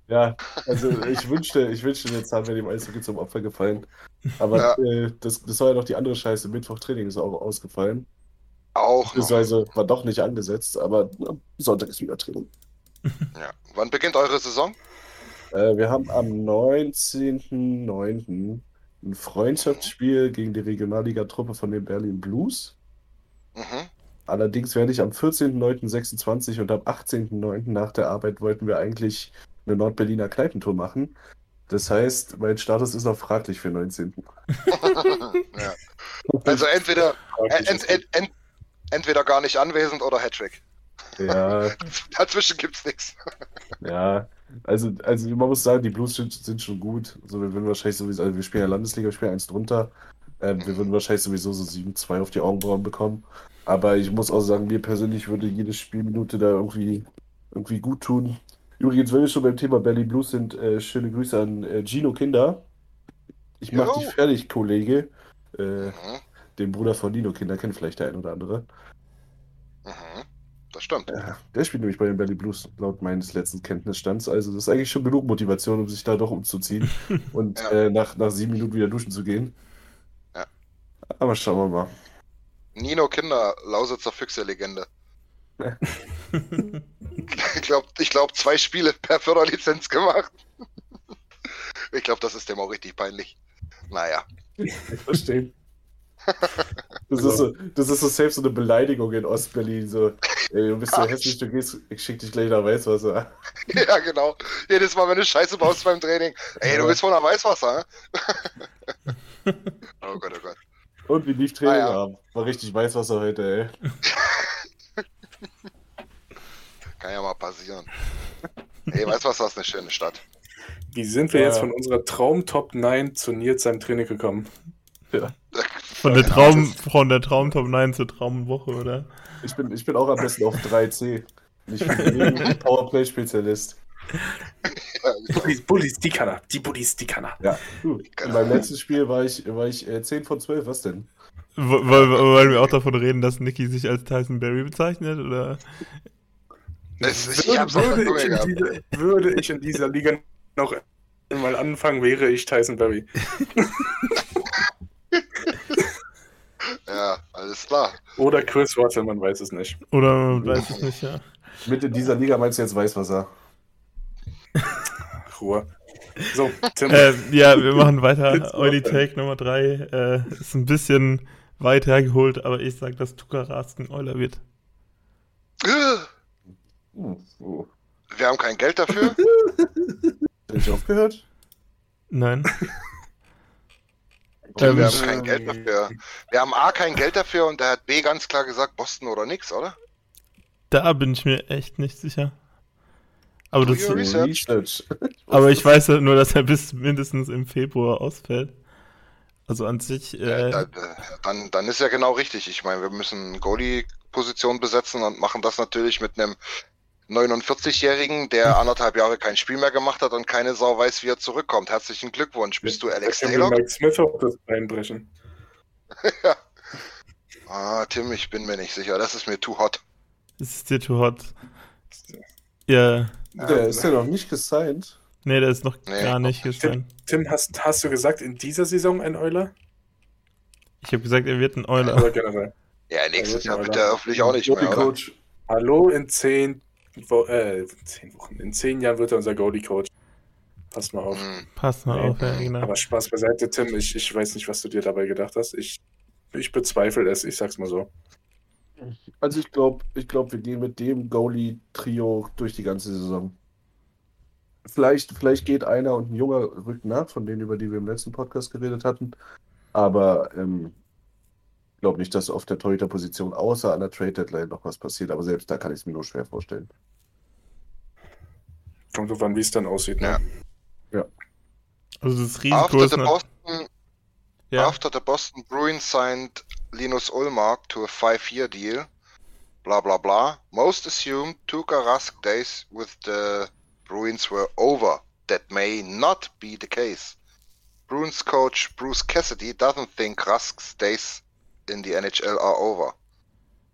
Speaker 3: Ja, also ich wünschte, ich wünschte, der Zahn wäre dem Eishockey zum Opfer gefallen. Aber
Speaker 2: Ja.
Speaker 3: äh, das, das war ja noch die andere Scheiße. Mittwoch-Training ist auch ausgefallen.
Speaker 2: Auch.
Speaker 3: Beziehungsweise war doch nicht angesetzt, aber na, Sonntag ist wieder Training.
Speaker 2: Ja. Wann beginnt eure Saison?
Speaker 3: Äh, wir haben am 19.09. ein Freundschaftsspiel gegen die Regionalliga-Truppe von den Berlin Blues.
Speaker 2: Mhm.
Speaker 3: Allerdings werde ich am 14.09.26 und am 18.09. nach der Arbeit wollten wir eigentlich eine Nordberliner Kneipentour machen. Das heißt, mein Status ist noch fraglich für 19.
Speaker 2: ja. Also entweder, ent, ent, ent, entweder gar nicht anwesend oder Hattrick.
Speaker 3: Ja,
Speaker 2: Dazwischen gibt's nichts.
Speaker 3: ja. Also, also man muss sagen, die Blues sind, sind schon gut. Also wir würden wahrscheinlich sowieso, also wir spielen ja Landesliga, wir spielen eins drunter. Ähm, wir würden wahrscheinlich sowieso so 7-2 auf die Augenbrauen bekommen. Aber ich muss auch sagen, mir persönlich würde jede Spielminute da irgendwie, irgendwie gut tun. Übrigens, wenn wir schon beim Thema Belly Blues sind, äh, schöne Grüße an äh, Gino Kinder. Ich mach
Speaker 2: Jo.
Speaker 3: dich fertig, Kollege. Äh,
Speaker 2: Mhm.
Speaker 3: den Bruder von Nino Kinder kennt vielleicht der ein oder andere.
Speaker 2: Mhm. Das stimmt.
Speaker 3: Ja, der spielt nämlich bei den Belly Blues laut meines letzten Kenntnisstands. Also das ist eigentlich schon genug Motivation, um sich da doch umzuziehen und
Speaker 2: Ja.
Speaker 3: äh, nach, nach sieben Minuten wieder duschen zu gehen.
Speaker 2: Ja.
Speaker 3: Aber schauen wir mal.
Speaker 2: Nino Kinder, Lausitzer Füchse-Legende. ich glaube, ich glaub, zwei Spiele per Förderlizenz gemacht. ich glaube, das ist dem auch richtig peinlich. Naja.
Speaker 3: Ich verstehe. Das ist, so, das ist so selbst so eine Beleidigung in Ostberlin. So, ey, du bist so hässlich, du gehst, ich schick dich gleich nach Weißwasser.
Speaker 2: Ja, genau. Jedes Mal, wenn du Scheiße baust beim Training. Ey, du bist voll nach Weißwasser, oh Gott, oh Gott.
Speaker 3: Und wie lief Training
Speaker 2: Ah, ja.
Speaker 3: haben. War richtig Weißwasser heute, ey.
Speaker 2: Kann ja mal passieren. Ey, Weißwasser ist eine schöne Stadt.
Speaker 5: Wie sind wir
Speaker 3: Ja.
Speaker 5: jetzt von unserer Traum-Top 9 zu Nils seinem Training gekommen?
Speaker 4: Von der Traum, von der Traum Top 9 zur Traumwoche, oder?
Speaker 3: Ich bin, ich bin auch am besten auf 3C. Ich bin Powerplay-Spezialist.
Speaker 2: Ja, genau.
Speaker 5: Bullies, Bullies, die kann er. Die Bullies, die kann er.
Speaker 3: Ja, du. In meinem letzten Spiel war ich, war ich äh, 10 von 12. Was denn?
Speaker 4: Wollen wir auch davon reden, dass Niki sich als Tyson Berry bezeichnet, oder?
Speaker 2: Es, ich
Speaker 5: würde,
Speaker 2: Zunge
Speaker 5: ich in
Speaker 2: gehabt.
Speaker 5: dieser, würde ich in dieser Liga noch mal anfangen, wäre ich Tyson Berry.
Speaker 2: Ja, alles klar.
Speaker 5: Oder Chris Russell, man weiß es nicht.
Speaker 4: Oder man weiß es nicht, ja.
Speaker 3: Mit in dieser Liga meinst du jetzt Weißwasser?
Speaker 5: Ruhe. So, Tim.
Speaker 4: Äh, ja, wir machen weiter.
Speaker 5: Nordheim.
Speaker 4: Take Nummer 3 äh, ist ein bisschen weit hergeholt, aber ich sag, dass Tuka Rasken Euler wird.
Speaker 2: Wir haben kein Geld dafür.
Speaker 3: Hab ich aufgehört?
Speaker 4: Nein.
Speaker 2: wir haben kein Geld dafür. Wir haben A kein Geld dafür und er hat B ganz klar gesagt, Boston oder nix, oder?
Speaker 4: Da bin ich mir echt nicht sicher. Aber, das, aber ich weiß ja nur, dass er bis mindestens im Februar ausfällt. Also an sich,
Speaker 2: Ja,
Speaker 4: äh,
Speaker 2: da, da- dann, dann ist ja genau richtig. Ich meine, wir müssen Goalie-Position besetzen und machen das natürlich mit einem 49-Jährigen, der anderthalb Jahre kein Spiel mehr gemacht hat und keine Sau weiß, wie er zurückkommt. Herzlichen Glückwunsch. Bist du Alex
Speaker 5: wir
Speaker 2: Taylor?
Speaker 5: Mike Smith auf das einbrechen.
Speaker 2: Ah, Tim, ich bin mir nicht sicher. Das ist mir too hot.
Speaker 4: es ist dir too hot. Ja,
Speaker 3: Der ist ja noch nicht gesigned.
Speaker 4: nee, der ist noch
Speaker 2: Nee.
Speaker 4: gar nicht
Speaker 5: Tim,
Speaker 4: gesigned.
Speaker 5: Tim hast, hast du gesagt, in dieser Saison ein Euler?
Speaker 4: Ich habe gesagt, er wird ein Euler.
Speaker 5: Generell?
Speaker 2: Ja, nächstes
Speaker 5: Ja,
Speaker 2: Jahr
Speaker 5: wird
Speaker 2: er hoffentlich auch nicht mehr?
Speaker 3: Coach.
Speaker 5: Hallo, in zehn, Wo äh, zehn Wochen, in zehn Jahren wird er unser Goalie-Coach. Pass mal auf.
Speaker 2: Hm.
Speaker 4: Pass mal
Speaker 5: Nee.
Speaker 4: auf, ja, genau.
Speaker 5: Aber Spaß beiseite, Tim. Ich, ich weiß nicht, was du dir dabei gedacht hast. Ich, ich bezweifle es, ich sag's mal so.
Speaker 3: Also ich glaube, ich glaub, wir gehen mit dem Goalie-Trio durch die ganze Saison. Vielleicht, vielleicht geht einer und ein Junger rückt nach, von denen, über die wir im letzten Podcast geredet hatten. Aber ähm, glaube nicht, dass auf der Torhüter-Position außer an der Trade-Deadline noch was passiert. Aber selbst da kann ich es mir nur schwer vorstellen.
Speaker 5: Kommt drauf an, wie es dann aussieht. Ne?
Speaker 4: Also das Risiko
Speaker 2: After
Speaker 4: ist
Speaker 2: the, Boston,
Speaker 4: ja,
Speaker 2: after the Boston Bruins signed Linus Ullmark to a five-year deal, blah blah blah, most assumed Tuukka Rask days with the Bruins were over. That may not be the case. Bruins coach Bruce Cassidy doesn't think Rask's days in the NHL are over.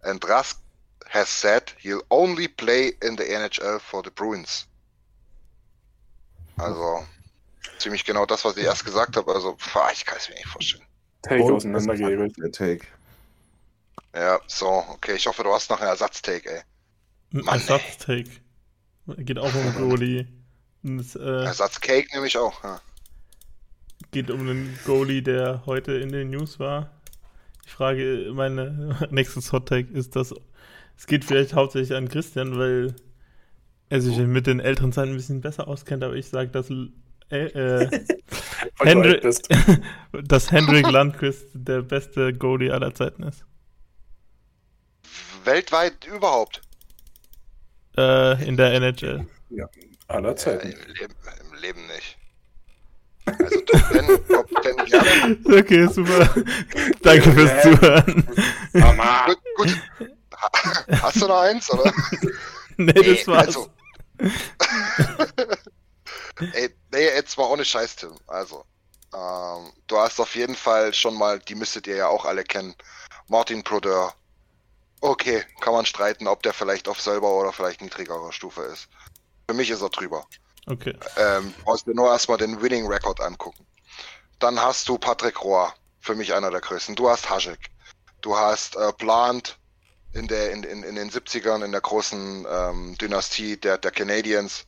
Speaker 2: And Rask has said he'll only play in the NHL for the Bruins. Also, ziemlich genau das, was ich erst gesagt habe. Also, pf, ich kann es mir nicht vorstellen.
Speaker 5: Take
Speaker 3: Und
Speaker 5: auseinandergehebelt.
Speaker 3: Der Take.
Speaker 2: Ja, so, okay, ich hoffe, du hast noch einen Ersatztake, ey.
Speaker 4: ein
Speaker 2: Mann.
Speaker 4: Ersatztake. Geht auch um Goalie. Es, äh,
Speaker 2: Ersatzcake nehme ich auch. Ja.
Speaker 4: geht um einen Goalie, der heute in den News war. Ich frage, meine nächstes Hot Take ist, dass es geht vielleicht hauptsächlich an Christian, weil er sich mit den älteren Zeiten ein bisschen besser auskennt, aber ich sage, dass äh, äh,
Speaker 5: bist.
Speaker 4: dass Hendrik Landquist der beste Goalie aller Zeiten ist.
Speaker 2: Weltweit überhaupt.
Speaker 4: Äh, in der NHL.
Speaker 5: Aller
Speaker 2: Äh,
Speaker 5: Zeiten.
Speaker 2: im, Leben, Im Leben nicht. Also Top 10, Top 10 gerne.
Speaker 4: Okay, super. Danke fürs Zuhören.
Speaker 5: Mama.
Speaker 2: Gut, gut. Ha- Hast du noch eins, oder?
Speaker 4: nee,
Speaker 2: Nee,
Speaker 4: das war's.
Speaker 2: also. Ey, nee, jetzt mal ohne Scheiß, Tim. Also, ähm, du hast auf jeden Fall schon mal, die müsstet ihr ja auch alle kennen, Martin Brodeur. Okay, kann man streiten, ob der vielleicht auf selber oder vielleicht niedrigerer Stufe ist. Für mich ist er drüber.
Speaker 4: Okay.
Speaker 2: Ähm, brauchst dir nur erstmal den Winning Record angucken. Dann hast du Patrick Rohr, für mich einer der größten. Du hast Haschek. Du hast äh, Plant in, der, in, in, in den 70ern, in der großen ähm, Dynastie der, der Canadiens.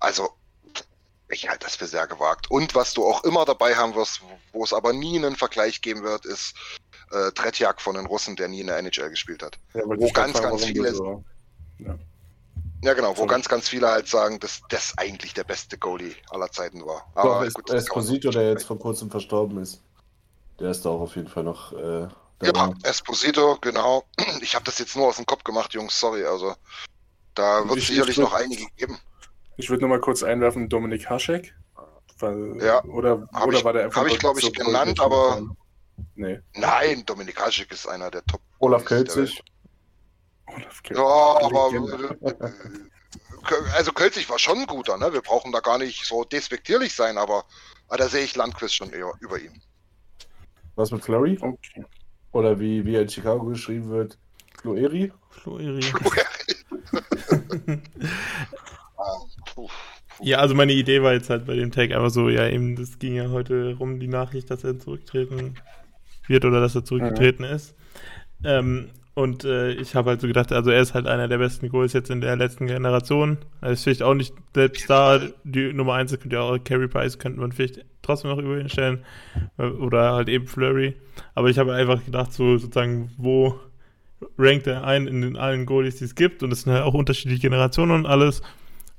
Speaker 2: Also, ich halte das für sehr gewagt. Und was du auch immer dabei haben wirst, wo es aber nie einen Vergleich geben wird, ist äh, Tretjak von den Russen, der nie in der NHL gespielt hat.
Speaker 5: Ja,
Speaker 2: Wo ganz, ganz viele-
Speaker 5: du so-
Speaker 2: Ja, genau, wo ganz, ganz viele halt sagen, dass das eigentlich der beste Goalie aller Zeiten war.
Speaker 3: Doch,
Speaker 2: Aber
Speaker 3: es,
Speaker 2: gut,
Speaker 3: Esposito, der jetzt vor kurzem verstorben ist. Der ist da auch auf jeden Fall noch äh,
Speaker 2: Ja. Esposito, genau. Ich habe das jetzt nur aus dem Kopf gemacht, Jungs, sorry. Also, da wird es
Speaker 5: Ich-
Speaker 2: sicherlich noch einige geben.
Speaker 5: Ich würde nur mal kurz einwerfen, Dominik Haschek. Weil,
Speaker 2: Ja,
Speaker 5: Oder,
Speaker 2: hab
Speaker 5: oder
Speaker 2: ich-
Speaker 5: war der einfach
Speaker 2: hab ich,
Speaker 5: nur
Speaker 2: glaub ich,
Speaker 5: so
Speaker 2: genannt, aber-?
Speaker 5: Nee.
Speaker 2: Nein, Dominik Haschek ist einer der top
Speaker 3: Olaf
Speaker 2: Goalies
Speaker 5: Olaf
Speaker 2: Welt. Ja, aber äh, also Kölzig war schon ein guter, ne? Wir brauchen da gar nicht so despektierlich sein, aber, aber da sehe ich Landquist schon eher über ihm.
Speaker 3: Was mit Flurry?
Speaker 5: Okay.
Speaker 3: Oder wie, wie er in Chicago geschrieben wird, Flueri?
Speaker 4: Floeri.
Speaker 2: Puh.
Speaker 4: Ja, also meine Idee war jetzt halt bei dem Tag einfach so, ja, eben, das ging ja heute rum, die Nachricht, dass er zurücktreten wird oder dass er zurückgetreten ist. Ähm, und äh, ich habe halt so gedacht, also er ist halt einer der besten Goals jetzt in der letzten Generation. Er ist vielleicht auch nicht selbst da, die Nummer 1 könnte ja auch Carey Price, könnte man vielleicht trotzdem noch über ihn stellen. Äh, Oder halt eben Flurry. Aber ich habe einfach gedacht, so sozusagen, wo rankt er ein in den allen Goalies, die es gibt? Und es sind halt auch unterschiedliche Generationen und alles.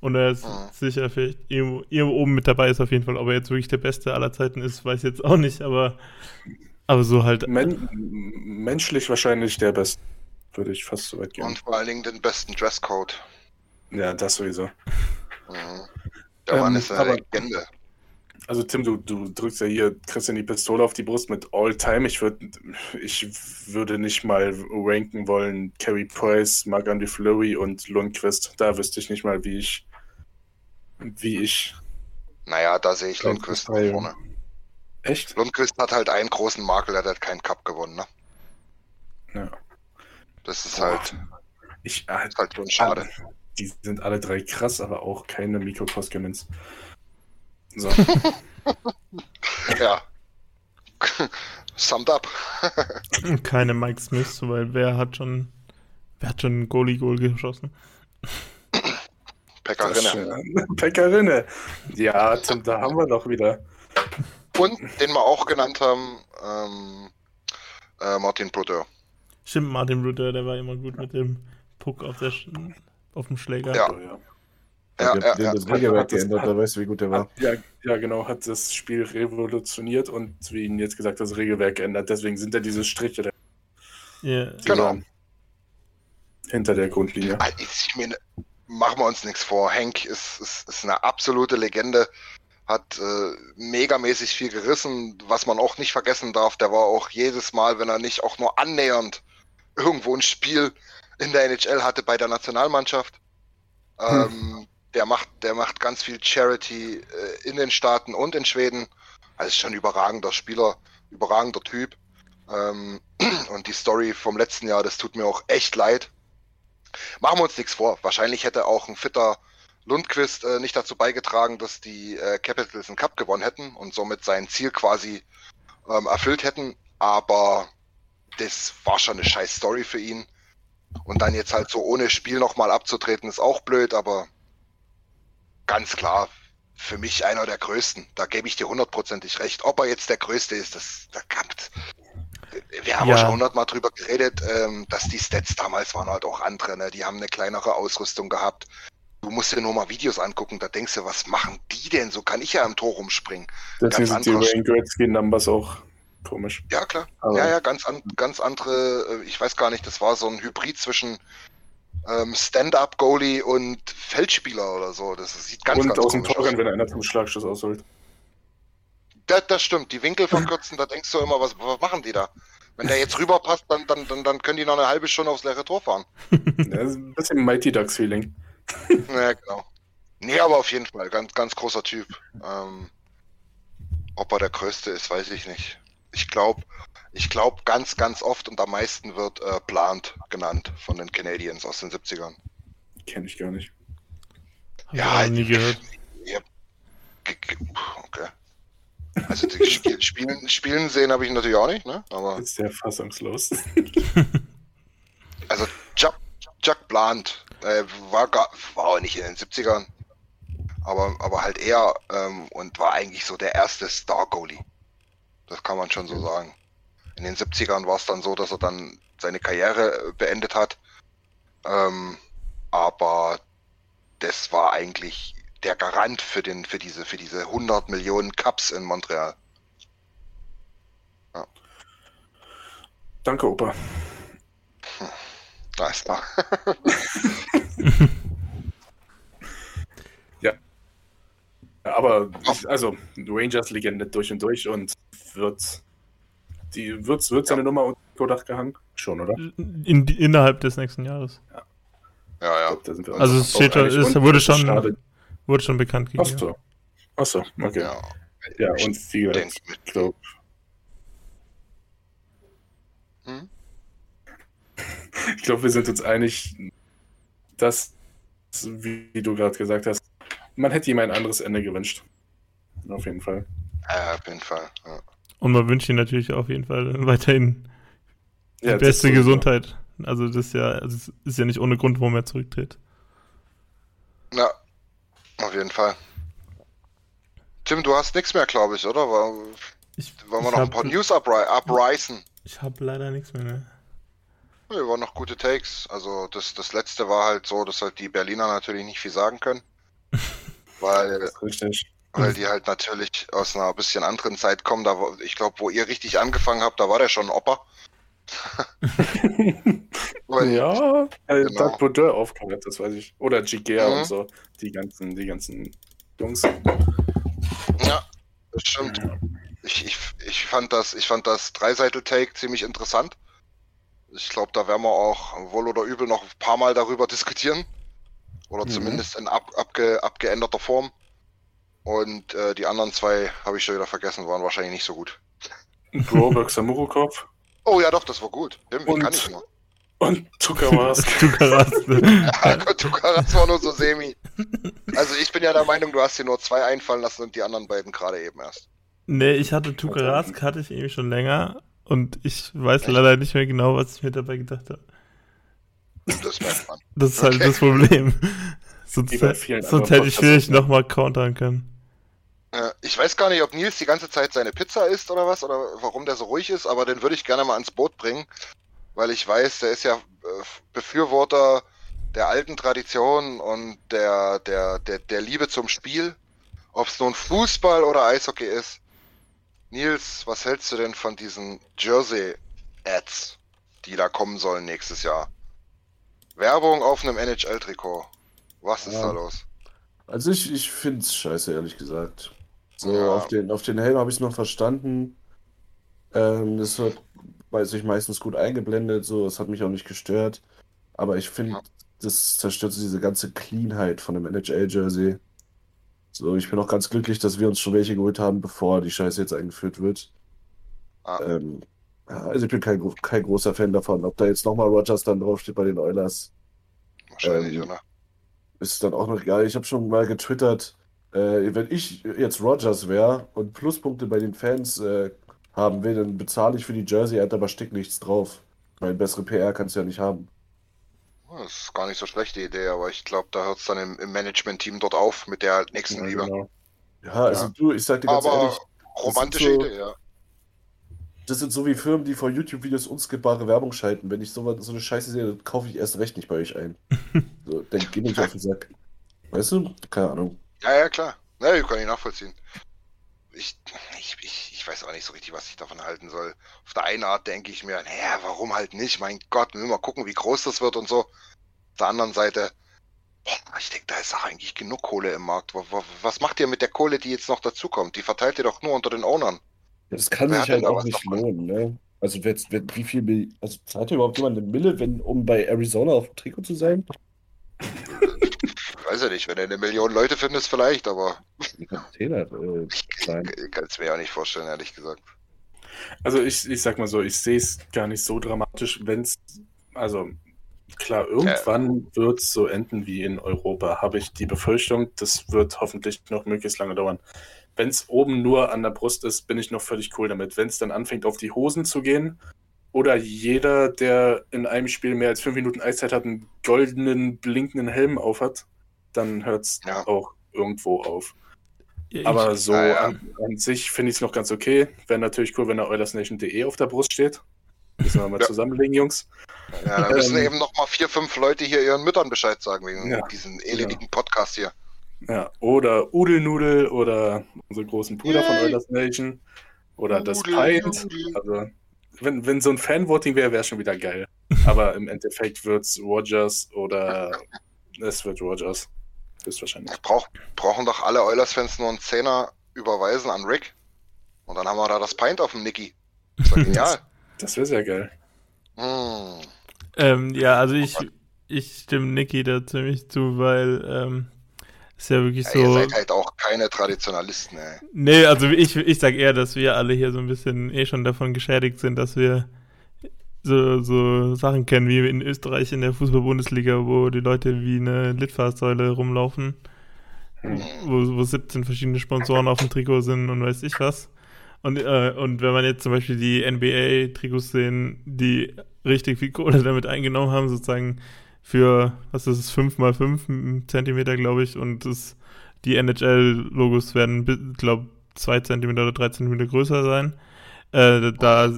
Speaker 4: Und er ist
Speaker 2: Mhm.
Speaker 4: sicher vielleicht irgendwo, irgendwo oben mit dabei ist auf jeden Fall. Ob er jetzt wirklich der Beste aller Zeiten ist, weiß ich jetzt auch nicht, aber, aber so halt.
Speaker 5: Men menschlich wahrscheinlich der Beste. Würde ich fast so weit gehen.
Speaker 2: Und vor allen Dingen den besten Dresscode.
Speaker 5: Ja, das sowieso.
Speaker 2: Mhm. Der
Speaker 5: Ähm,
Speaker 2: Mann ist eine
Speaker 5: aber-
Speaker 2: Legende.
Speaker 5: Also Tim, du, du drückst ja hier Christian die Pistole auf die Brust mit All Time. Ich würde ich würde nicht mal ranken wollen Carey Price, Marc-André Fleury und Lundqvist. Da wüsste ich nicht mal, wie ich wie ich
Speaker 2: Naja, da sehe ich Lundqvist vorne.
Speaker 5: echt
Speaker 2: Lundqvist hat halt einen großen Makel, er hat keinen Cup gewonnen, ne?
Speaker 5: ja.
Speaker 2: Das ist
Speaker 5: Boah.
Speaker 2: halt,
Speaker 5: ich äh,
Speaker 2: ist halt schon schade.
Speaker 5: Die sind alle drei krass, aber auch keine Mikro Koskinen. So.
Speaker 2: Ja. Summed up.
Speaker 4: Keine Mike Smiths, weil wer hat schon, wer hat schon einen Goalie-Goal geschossen?
Speaker 2: Pekkarine.
Speaker 5: Pekkarine. Ja, Tim, da haben wir doch wieder.
Speaker 2: Und den wir auch genannt haben, ähm, äh, Martin Brodeur.
Speaker 4: Stimmt, Martin Rütter, der war immer gut mit dem Puck auf, der Sch auf dem Schläger.
Speaker 2: Ja.
Speaker 5: Ja.
Speaker 2: Ja, ja,
Speaker 3: das Regelwerk
Speaker 5: Hat das-
Speaker 3: geändert, da weißt du, wie gut der war.
Speaker 5: Ja, ja, genau, hat das Spiel revolutioniert und wie Ihnen jetzt gesagt, das Regelwerk geändert. Deswegen sind da diese Striche da
Speaker 4: Ja.
Speaker 2: Genau.
Speaker 5: hinter der Grundlinie.
Speaker 2: Ich meine, machen wir uns nichts vor. Hank ist, ist, ist eine absolute Legende, hat äh, megamäßig viel gerissen, was man auch nicht vergessen darf. Der war auch jedes Mal, wenn er nicht auch nur annähernd irgendwo ein Spiel in der NHL hatte bei der Nationalmannschaft. Ähm, der macht, der macht ganz viel Charity äh, in den Staaten und in Schweden. Also schon überragender Spieler, überragender Typ. Ähm, und die Story vom letzten Jahr, das tut mir auch echt leid. Machen wir uns nichts vor. Wahrscheinlich hätte auch ein fitter Lundquist äh, nicht dazu beigetragen, dass die äh, Capitals einen Cup gewonnen hätten und somit sein Ziel quasi ähm, erfüllt hätten. Aber das war schon eine scheiß Story für ihn. Und dann jetzt halt so ohne Spiel nochmal abzutreten, ist auch blöd, aber ganz klar, für mich einer der größten. Da gebe ich dir hundertprozentig recht. Ob er jetzt der größte ist, das, da kann, wir haben
Speaker 4: Ja.
Speaker 2: schon hundertmal drüber geredet, ähm, dass die Stats damals waren halt auch andere. Ne? Die haben eine kleinere Ausrüstung gehabt. Du musst dir nur mal Videos angucken, da denkst du, was machen die denn? So kann ich ja im Tor rumspringen.
Speaker 5: Deswegen sind die Wayne Gretzky Numbers auch komisch.
Speaker 2: Ja, klar.
Speaker 5: Aber-
Speaker 2: ja, ja, ganz, an, ganz andere, äh, ich weiß gar nicht, das war so ein Hybrid zwischen ähm, Stand-Up-Goalie und Feldspieler oder so. Das sieht ganz,
Speaker 5: und
Speaker 2: ganz
Speaker 5: aus dem Tor wenn einer zum Schlagschuss ausholt.
Speaker 2: Das, das stimmt, die Winkel verkürzen, da denkst du immer, was, was machen die da? Wenn der jetzt rüberpasst, dann, dann, dann, dann können die noch eine halbe Stunde aufs leere Tor fahren.
Speaker 5: Das ist ein bisschen Mighty Ducks Feeling.
Speaker 2: Ja, genau. Nee, aber auf jeden Fall, ganz, ganz großer Typ. Ähm, ob er der Größte ist, weiß ich nicht. Ich glaube, ich glaube ganz, ganz oft und am meisten wird äh, Plant genannt von den Canadiens aus den 70ern.
Speaker 5: Kenne ich gar nicht.
Speaker 4: Hab ich auch noch nie gehört.
Speaker 2: Ja. Ge- ge- Okay. Also die Spiel, spielen, spielen sehen habe ich natürlich auch nicht, ne? Aber
Speaker 5: Ist der fassungslos.
Speaker 2: also Chuck, Chuck Plant äh, war, gar, war auch nicht in den 70ern, aber, aber halt eher ähm, und war eigentlich so der erste Star-Goalie. Das kann man schon so sagen. In den 70ern war es dann so, dass er dann seine Karriere äh, beendet hat. Ähm, aber das war eigentlich der Garant für den für diese für diese 100 Millionen Cups in Montreal.
Speaker 5: Danke, Opa.
Speaker 2: Da ist er.
Speaker 5: Ja, aber also Rangers-Legende durch und durch und wird die wird, wird seine Nummer unter Kodach gehangen? Schon, oder?
Speaker 4: In, innerhalb des nächsten Jahres.
Speaker 2: Ja, ja.
Speaker 5: Da sind wir uns
Speaker 4: Also es steht schon, es wurde schon,
Speaker 5: Schade.
Speaker 4: wurde schon bekannt gegeben.
Speaker 5: Achso. Achso, okay. Ja,
Speaker 2: Ja.
Speaker 5: und wie
Speaker 2: denk
Speaker 5: gesagt,
Speaker 2: mit-
Speaker 5: ich glaube,
Speaker 2: Hm?
Speaker 5: ich glaube, wir sind uns einig, dass, wie du gerade gesagt hast, man hätte ihm ein anderes Ende gewünscht. Auf jeden Fall.
Speaker 2: Ja, auf jeden Fall. Ja.
Speaker 4: Und man wünscht ihm natürlich auf jeden Fall weiterhin die
Speaker 5: Ja, das
Speaker 4: beste. Gesundheit. Also das ist ja, also es ist ja nicht ohne Grund, warum er zurücktritt.
Speaker 2: ja, auf jeden Fall. Tim, du hast nichts mehr, glaube ich, oder? War-
Speaker 4: Ich,
Speaker 2: Wollen wir
Speaker 4: ich
Speaker 2: noch ein
Speaker 4: hab-
Speaker 2: paar News upri upreißen?
Speaker 4: Ich habe leider nichts mehr. Ne?
Speaker 2: Ja, waren noch gute Takes. Also das, das letzte war halt so, dass halt die Berliner natürlich nicht viel sagen können. Weil,
Speaker 5: Das ist richtig.
Speaker 2: Weil die halt natürlich aus einer bisschen anderen Zeit kommen. Da, ich glaube, wo ihr richtig angefangen habt, da war der schon ein Opa. Und-
Speaker 5: ja, äh,
Speaker 2: Genau.
Speaker 5: Doug Baudin aufgehört, das weiß ich. Oder Gigea
Speaker 2: Mhm.
Speaker 5: und so. Die ganzen, die ganzen Jungs.
Speaker 2: Ja, das stimmt. Ich, ich, ich fand das, ich fand das Dreiseitel-Take ziemlich interessant. Ich glaube, da werden wir auch wohl oder übel noch ein paar Mal darüber diskutieren. Oder
Speaker 5: Mhm.
Speaker 2: zumindest in ab, abge, abgeänderter Form. Und äh, die anderen zwei habe ich schon wieder vergessen, waren wahrscheinlich nicht so gut.
Speaker 5: Broberg Samurukov
Speaker 2: Oh ja, doch, das war gut. Den
Speaker 5: Und-
Speaker 2: kann ich nur.
Speaker 5: und Tukamas.
Speaker 4: Du Karaste.
Speaker 2: Ja, war nur so semi. Also ich bin ja der Meinung, du hast dir nur zwei einfallen lassen und die anderen beiden gerade eben erst.
Speaker 4: nee, ich hatte Tukarask, hatte ich irgendwie schon länger. Und ich weiß leider nicht mehr genau, was ich mir dabei gedacht habe.
Speaker 2: Das merkt man.
Speaker 4: Das ist halt
Speaker 2: Okay.
Speaker 4: das Problem. Sonst,
Speaker 5: Wie bei vielen
Speaker 4: sonst
Speaker 5: anderen
Speaker 4: hätte ich vielleicht
Speaker 5: Podcasts, ne?
Speaker 4: nochmal countern können.
Speaker 2: Äh, Ich weiß gar nicht, ob Nils die ganze Zeit seine Pizza isst oder was, oder warum der so ruhig ist, aber den würde ich gerne mal ans Boot bringen, weil ich weiß, der ist ja äh, Befürworter der alten Tradition und der, der, der, der Liebe zum Spiel, ob es nun Fußball oder Eishockey ist. Nils, was hältst du denn von diesen Jersey-Ads, die da kommen sollen nächstes Jahr? Werbung auf einem NHL-Trikot. Was ist
Speaker 3: Ja.
Speaker 2: da los?
Speaker 3: Also ich, ich finde es scheiße, ehrlich gesagt. So,
Speaker 2: Ja.
Speaker 3: auf den, auf den Helm habe ich es noch verstanden. Ähm, das wird, weiß ich, meistens gut eingeblendet, so, das hat mich auch nicht gestört. Aber ich finde,
Speaker 2: Ja.
Speaker 3: das zerstört so diese ganze Cleanheit von dem NHL-Jersey. So, ich bin auch ganz glücklich, dass wir uns schon welche geholt haben, bevor die Scheiße jetzt eingeführt wird.
Speaker 2: Ah.
Speaker 3: Ähm, also ich bin kein, kein großer Fan davon. Ob da jetzt nochmal Rogers dann draufsteht bei den Oilers,
Speaker 2: Wahrscheinlich,
Speaker 3: Ähm,
Speaker 2: oder?
Speaker 3: Ist dann auch noch egal. Ich habe schon mal getwittert, äh, wenn ich jetzt Rogers wäre und Pluspunkte bei den Fans äh, haben will, dann bezahle ich für die Jersey, Alter, aber stick nichts drauf. Weil bessere PR kannst du ja nicht haben.
Speaker 2: Das ist gar nicht so schlechte Idee, aber ich glaube, da hört es dann im, im Management-Team dort auf mit der Nächstenliebe.
Speaker 5: genau.
Speaker 3: Ja, also
Speaker 5: Ja.
Speaker 3: du, ich sag dir ganz
Speaker 2: Aber
Speaker 3: ehrlich,
Speaker 2: romantische
Speaker 3: so-
Speaker 2: Idee, ja.
Speaker 3: Das sind so wie Firmen, die vor YouTube-Videos unskippbare Werbung schalten. Wenn ich so, so eine Scheiße sehe, dann kaufe ich erst recht nicht bei euch ein. So, dann geh nicht auf den Sack. Weißt du? Keine Ahnung.
Speaker 2: Ja, ja, klar. Ja, ich kann ich nachvollziehen. Ich, ich, ich, ich weiß auch nicht so richtig, was ich davon halten soll. Auf der einen Art denke ich mir, naja, warum halt nicht? Mein Gott, wir müssen mal gucken, wie groß das wird und so. Auf der anderen Seite, boah, ich denke, da ist auch eigentlich genug Kohle im Markt. Wa- wa- Was macht ihr mit der Kohle, die jetzt noch dazukommt? Die verteilt ihr doch nur unter den Ownern.
Speaker 3: Das kann
Speaker 2: Wer
Speaker 3: sich halt auch nicht lohnen, ne? Also, wer, wer, wie viel, Mil- also zahlt überhaupt jemand eine Mille, wenn, um bei Arizona auf dem Trikot zu sein?
Speaker 2: Weiß ja nicht, wenn du eine Million Leute findest, vielleicht, aber
Speaker 3: Container, äh, sein.
Speaker 2: ich kann es mir auch nicht vorstellen, ehrlich gesagt.
Speaker 5: Also ich, ich sag mal so, ich sehe es gar nicht so dramatisch, wenn es, also klar, irgendwann wird es so enden wie in Europa, habe ich die Befürchtung, das wird hoffentlich noch möglichst lange dauern. Wenn es oben nur an der Brust ist, bin ich noch völlig cool damit. Wenn es dann anfängt, auf die Hosen zu gehen, oder jeder, der in einem Spiel mehr als fünf Minuten Eiszeit hat, einen goldenen, blinkenden Helm aufhat, dann hört es
Speaker 2: Ja.
Speaker 5: auch irgendwo auf.
Speaker 4: Ja,
Speaker 5: Aber
Speaker 4: ich,
Speaker 5: so
Speaker 2: Ja.
Speaker 5: An, an sich finde ich es noch ganz okay. Wäre natürlich cool, wenn da OilersNation.de auf der Brust steht. Müssen wir mal
Speaker 2: Ja.
Speaker 5: zusammenlegen, Jungs.
Speaker 2: Ja, da müssen
Speaker 5: Ähm,
Speaker 2: eben noch mal vier, fünf Leute hier ihren Müttern Bescheid sagen, wegen
Speaker 5: Ja,
Speaker 2: diesem elendigen Podcast hier.
Speaker 5: Ja, oder Udelnudel oder unsere großen Brüder von
Speaker 2: Yay.
Speaker 5: Oilers Nation oder das Pint. Also, wenn, wenn so ein Fanvoting wäre, wäre schon wieder geil. Aber im Endeffekt wird es Rogers oder es wird Rogers. Höchstwahrscheinlich.
Speaker 2: Brauch, brauchen doch alle Oilers-Fans nur einen Zehner überweisen an Rick. Und dann haben wir da das Pint auf dem Nicky. Das war genial.
Speaker 5: Das wäre sehr geil.
Speaker 2: Hm.
Speaker 4: ähm, ja, also ich, ich stimme Niki da ziemlich zu, weil ähm, ist ja wirklich
Speaker 2: Ja,
Speaker 4: so.
Speaker 2: Ihr seid halt auch keine Traditionalisten, ey.
Speaker 4: Nee, also ich, ich sag eher, dass wir alle hier so ein bisschen eh schon davon geschädigt sind, dass wir so, so Sachen kennen wie in Österreich in der Fußball-Bundesliga, wo die Leute wie eine Litfaßsäule rumlaufen, wo, wo 17 verschiedene Sponsoren auf dem Trikot sind und weiß ich was. Und, äh, und wenn man jetzt zum Beispiel die NBA-Trikots sehen, die richtig viel Kohle damit eingenommen haben, sozusagen für, was ist es, 5 mal 5 Zentimeter, glaube ich, und das, die NHL-Logos werden, glaube 2 Zentimeter oder 3 Zentimeter größer sein. Äh, da,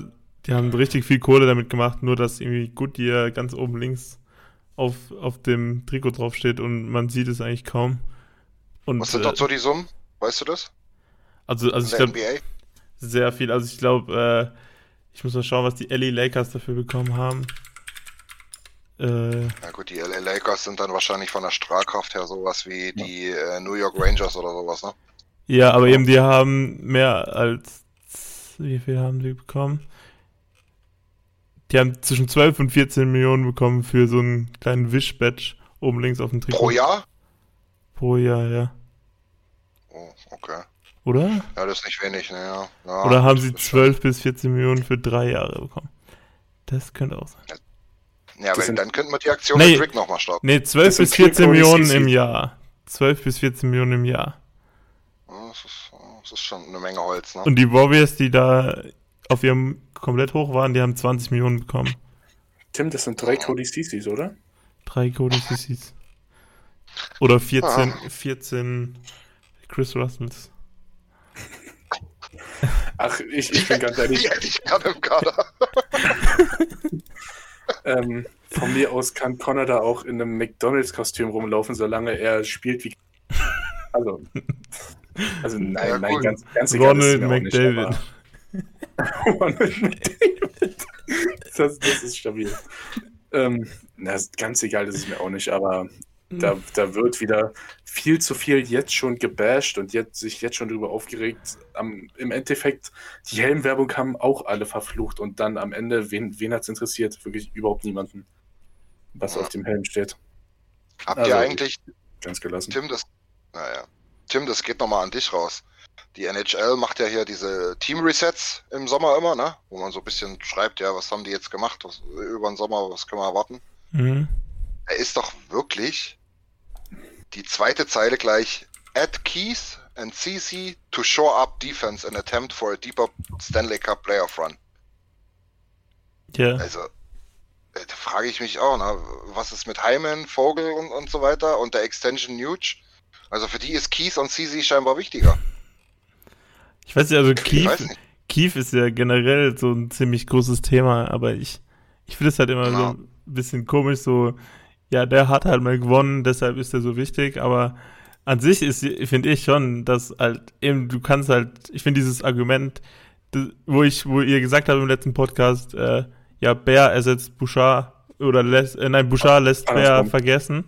Speaker 4: die haben richtig viel Kohle damit gemacht, nur dass irgendwie Goodyear ganz oben links auf, auf dem Trikot draufsteht und man sieht es eigentlich kaum. Und,
Speaker 2: Was sind
Speaker 4: äh,
Speaker 2: dort so die Summen? Weißt du das?
Speaker 4: also, also ich glaube, sehr viel. Also ich glaube, äh, ich muss mal schauen, was die LA Lakers dafür bekommen haben. Äh,
Speaker 2: Na gut, die LA Lakers sind dann wahrscheinlich von der Strahlkraft her sowas wie die äh, New York Rangers oder sowas, ne?
Speaker 4: ja, aber eben die haben mehr als wie viel haben sie bekommen? Die haben zwischen 12 und 14 Millionen bekommen für so einen kleinen Wish-Badge oben links auf dem Trikot.
Speaker 2: Pro Jahr?
Speaker 4: Pro Jahr, ja.
Speaker 2: Oh, okay.
Speaker 4: Oder?
Speaker 2: Ja, das ist nicht wenig, ne? Ja. ja
Speaker 4: Oder haben sie
Speaker 2: ist schon-
Speaker 4: 12 bis 14 Millionen für drei Jahre bekommen? Das könnte auch sein.
Speaker 2: Ja, Weil
Speaker 5: sind-
Speaker 2: dann könnten wir die Aktion
Speaker 4: Nee.
Speaker 2: mit Rick nochmal starten.
Speaker 4: Nee, 12
Speaker 5: Das sind
Speaker 4: bis 14
Speaker 5: Clean
Speaker 4: Millionen im. Jahr. 12 bis 14 Millionen im Jahr.
Speaker 2: Ja, Das ist, das ist schon eine Menge Holz, ne?
Speaker 4: Und die Warriors, die da auf ihrem komplett hoch waren, die haben 20 Millionen bekommen.
Speaker 5: Tim, das sind drei Cody CCs, oder?
Speaker 4: Drei Cody CCs. Oder 14, 14 Chris Russells.
Speaker 5: Ach, ich, ich bin ganz ehrlich,
Speaker 2: Die hätte ich gerade im Kader.
Speaker 5: ähm, von mir aus kann Connor da auch in einem McDonalds-Kostüm rumlaufen, solange er spielt wie. Also. Also nein,
Speaker 2: Ja,
Speaker 5: nein, ganz, ganz egal. ist
Speaker 4: Ronald
Speaker 5: mir auch nicht,
Speaker 4: McDavid.
Speaker 5: Ronald McDavid. Das, das ist stabil. Ähm, na, ganz egal, das ist mir auch nicht, aber da, da wird wieder viel zu viel jetzt schon gebasht und jetzt, sich jetzt schon drüber aufgeregt. Am, Im Endeffekt, die Helmwerbung haben auch alle verflucht und dann am Ende, wen, wen hat es interessiert? Wirklich überhaupt niemanden, was auf dem Helm steht.
Speaker 2: Habt
Speaker 5: Also,
Speaker 2: ihr eigentlich,
Speaker 5: Ganz gelassen.
Speaker 2: Tim, das, naja, Tim, das geht nochmal an dich raus. Die NHL macht ja hier diese Team-Resets im Sommer immer, ne? Wo man so ein bisschen schreibt, ja, was haben die jetzt gemacht was, über den Sommer, was können wir erwarten?
Speaker 4: Mhm.
Speaker 2: Er ist doch wirklich die zweite Zeile gleich at Keith and CC to shore up defense and attempt for a deeper Stanley Cup playoff run.
Speaker 4: Ja.
Speaker 2: Also, äh, da frage ich mich auch, ne? was ist mit Hyman, Vogel und, und so weiter und der Extension Nuge? Also für die ist Keith und CC scheinbar wichtiger.
Speaker 4: Ich weiß nicht, also Keith, ist ja generell so ein ziemlich großes Thema, aber ich, ich finde es halt immer so
Speaker 2: Ja.
Speaker 4: ein bisschen komisch, so ja, der hat halt mal gewonnen, deshalb ist er so wichtig, aber an sich ist, finde ich schon, dass halt eben, du kannst halt, ich finde dieses Argument, das, wo ich, wo ihr gesagt habt im letzten Podcast, äh, ja, Bär ersetzt Bouchard oder lässt, äh, nein, Bouchard lässt Bär vergessen.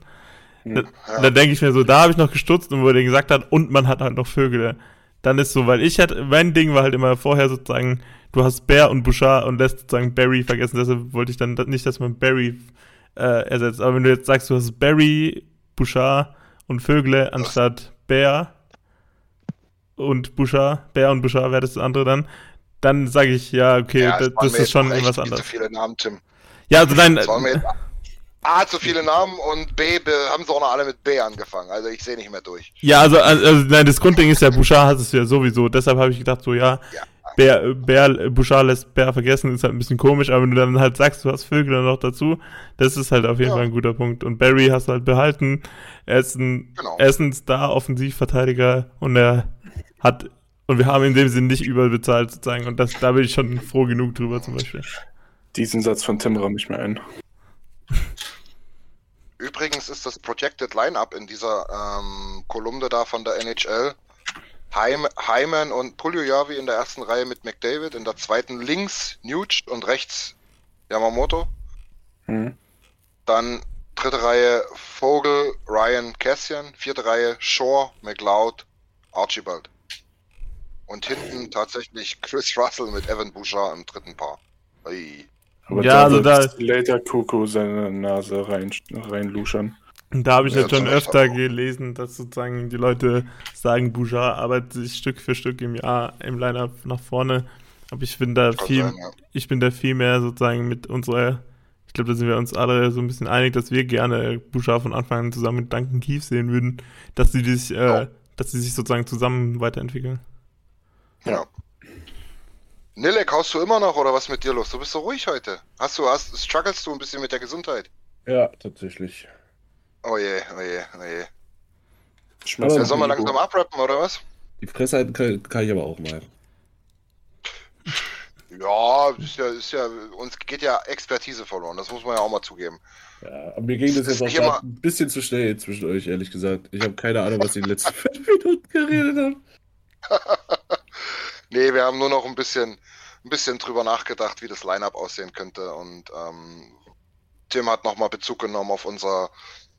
Speaker 4: Da, ja. da denke ich mir so, da habe ich noch gestutzt und wo er gesagt hat, und man hat halt noch Vögel. Dann ist so, weil ich hatte, mein Ding war halt immer vorher sozusagen, du hast Bär und Bouchard und lässt sozusagen Barry vergessen, deshalb wollte ich dann nicht, dass man Barry äh, ersetzt. Aber wenn du jetzt sagst, du hast Barry, Bouchard und Vögle anstatt Bär und Bouchard, Bär und Bouchard wäre das andere dann, dann sage ich, ja, okay, ja, das, das ist schon was anderes. Zu
Speaker 2: viele Namen, Tim.
Speaker 4: Ja, also nein.
Speaker 2: A, zu viele Namen und B, haben sie auch noch alle mit B angefangen. Also ich sehe nicht mehr durch.
Speaker 4: Ja, also, also, also nein, das Grundding ist ja, Bouchard hat es ja sowieso. Deshalb habe ich gedacht, so ja, ja. Bär, Bär, Bouchard lässt Bär vergessen, ist halt ein bisschen komisch, aber wenn du dann halt sagst, du hast Vögel noch dazu, das ist halt auf jeden ja. Fall ein guter Punkt. Und Barry hast du halt behalten. Er ist ein, genau. er ist ein Star-Offensivverteidiger und er hat, und wir haben in dem Sinn nicht überbezahlt sozusagen. Und das, da bin ich schon froh genug drüber zum Beispiel.
Speaker 5: Diesen Satz von Tim raum ich mir ein.
Speaker 2: Übrigens ist das Projected Lineup in dieser ähm, Kolumne da von der NHL Heim, Heimann und Puljujavi in der ersten Reihe mit McDavid, in der zweiten links Nuge und rechts Yamamoto. Mhm. Dann dritte Reihe Vogel, Ryan, Cassian, vierte Reihe Shore, McLeod, Archibald. Und hinten tatsächlich Chris Russell mit Evan Bouchard im dritten Paar. Ui.
Speaker 5: Aber ja, da also da later Coco seine Nase rein, reinluschern.
Speaker 4: Da habe ich ja, jetzt schon öfter gelesen, dass sozusagen die Leute sagen, Bouchard arbeitet sich Stück für Stück im Jahr im Line-Up nach vorne. Aber ich bin da viel, sein, ja. ich bin da viel mehr sozusagen mit unserer, ich glaube, da sind wir uns alle so ein bisschen einig, dass wir gerne Bouchard von Anfang an zusammen mit Duncan Keith sehen würden, dass sie sich, äh, dass sie sich sozusagen zusammen weiterentwickeln.
Speaker 2: Ja. Nilek, haust du immer noch oder was mit dir los? Du bist so ruhig heute. Hast du, hast, strugglest du ein bisschen mit der Gesundheit?
Speaker 3: Ja, tatsächlich.
Speaker 2: Oh je, oh je, oh je. Schmerz ja, soll man langsam abrappen, oder was?
Speaker 3: Die Fressheit kann, kann ich aber auch mal.
Speaker 2: Ja, ist ja, ist ja, uns geht ja Expertise verloren, das muss man ja auch mal zugeben.
Speaker 3: Ja, aber mir ging das, das jetzt auch ein bisschen zu schnell zwischen euch, ehrlich gesagt. Ich habe keine Ahnung, was die letzten fünf Minuten geredet haben.
Speaker 2: nee, wir haben nur noch ein bisschen, ein bisschen drüber nachgedacht, wie das Line-Up aussehen könnte und ähm, Tim hat nochmal Bezug genommen auf unser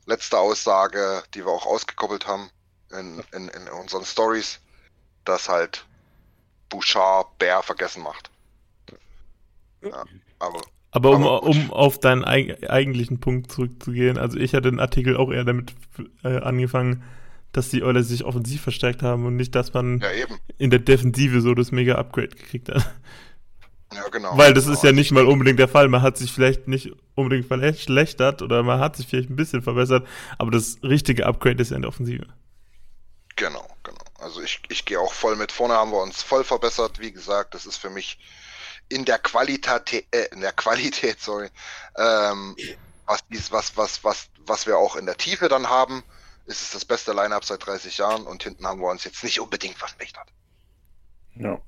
Speaker 2: letzte Aussage, die wir auch ausgekoppelt haben in, in, in unseren Stories, dass halt Bouchard Bär vergessen macht.
Speaker 4: Ja, aber aber um, um auf deinen eigentlichen Punkt zurückzugehen, also ich hatte den Artikel auch eher damit äh, angefangen, dass die Oilers sich offensiv verstärkt haben und nicht, dass man
Speaker 2: ja,
Speaker 4: in der Defensive so das Mega-Upgrade gekriegt hat.
Speaker 2: Ja, genau.
Speaker 4: Weil das genau. ist ja nicht mal unbedingt der Fall. Man hat sich vielleicht nicht unbedingt verschlechtert oder man hat sich vielleicht ein bisschen verbessert, aber das richtige Upgrade ist ja in der Offensive.
Speaker 2: Genau, genau. Also ich, ich gehe auch voll mit. Vorne haben wir uns voll verbessert. Wie gesagt, das ist für mich in der Qualität, äh, in der Qualität, sorry, ähm, was, was, was, was, was wir auch in der Tiefe dann haben, ist es das beste Line-Up seit 30 Jahren und hinten haben wir uns jetzt nicht unbedingt verschlechtert.
Speaker 3: Ja.
Speaker 2: Das,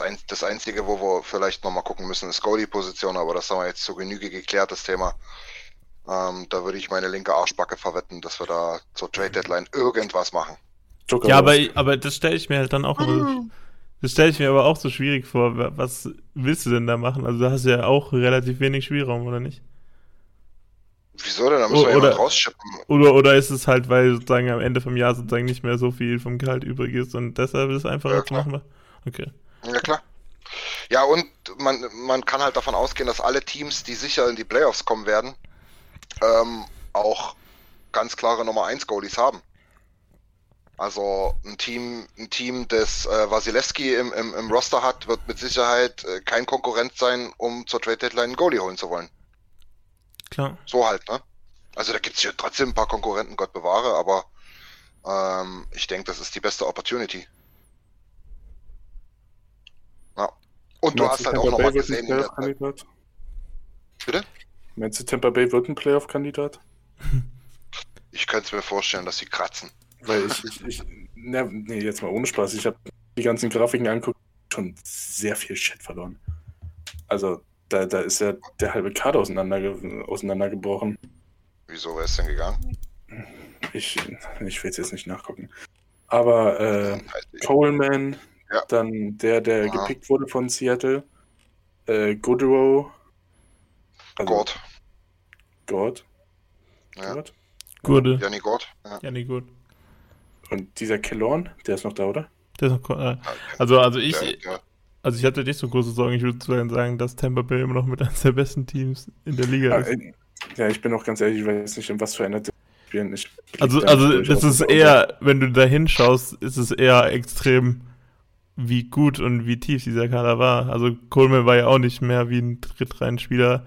Speaker 2: ein, das Einzige, wo wir vielleicht nochmal gucken müssen, ist Goalie-Position, aber das haben wir jetzt zur Genüge geklärt, das Thema. Ähm, da würde ich meine linke Arschbacke verwetten, dass wir da zur Trade-Deadline irgendwas machen.
Speaker 4: Ja, aber, aber das stelle ich mir halt dann auch immer, das stelle ich mir aber auch so schwierig vor. Was willst du denn da machen? Also da hast du ja auch relativ wenig Spielraum, oder nicht?
Speaker 2: Wieso denn? Da müssen wir oder, rausschippen.
Speaker 4: Oder, oder ist es halt, weil sozusagen am Ende vom Jahr sozusagen nicht mehr so viel vom Gehalt übrig ist und deshalb ist es einfacher ja, zu machen? Okay.
Speaker 2: Ja, klar. Ja, und man, man kann halt davon ausgehen, dass alle Teams, die sicher in die Playoffs kommen werden, ähm, auch ganz klare Nummer 1 Goalies haben. Also ein Team, ein Team, das äh, Wasilewski im, im, im Roster hat, wird mit Sicherheit äh, kein Konkurrent sein, um zur Trade Deadline einen Goalie holen zu wollen.
Speaker 4: Klar.
Speaker 2: So halt, ne? Also da gibt es hier trotzdem ein paar Konkurrenten, Gott bewahre, aber ähm, ich denke, das ist die beste Opportunity. Und du hast halt auch nochmal gesehen. Der Bitte?
Speaker 5: Meinst du, Tampa Bay wird ein Playoff-Kandidat?
Speaker 2: Ich könnte es mir vorstellen, dass sie kratzen.
Speaker 5: Weil ich, ich, ich ne, nee, jetzt mal ohne Spaß. Ich habe die ganzen Grafiken angeguckt, schon sehr viel Shit verloren. Also, da, da ist ja der halbe Kader auseinander, auseinandergebrochen.
Speaker 2: Wieso wäre es denn gegangen?
Speaker 5: Ich, ich will es jetzt nicht nachgucken. Aber äh,
Speaker 2: ich.
Speaker 5: Coleman,
Speaker 2: Ja.
Speaker 5: dann der, der
Speaker 2: Ja.
Speaker 5: gepickt wurde von Seattle, äh, Goodrow, also
Speaker 2: Gott.
Speaker 5: Gord,
Speaker 2: Ja.
Speaker 5: Gord.
Speaker 4: Gurde.
Speaker 2: Janni Gott. Ja.
Speaker 4: Ja, nee, gut.
Speaker 5: Und dieser Kellorn, der ist noch da, oder?
Speaker 4: Der ist noch, äh, also, also ich,
Speaker 2: Der, der,
Speaker 4: also ich hatte nicht so große Sorgen. Ich würde sagen, dass Tampa Bay immer noch mit eines der besten Teams in der Liga
Speaker 5: Ja,
Speaker 4: ist.
Speaker 5: äh, ja, ich bin auch ganz ehrlich, ich weiß nicht, in was für einer spielen. Ich
Speaker 4: Also, also
Speaker 5: durch,
Speaker 4: ist eher, wenn du da hinschaust, ist es eher extrem, wie gut und wie tief dieser Kader war. Also Coleman war ja auch nicht mehr wie ein Drittreihenspieler.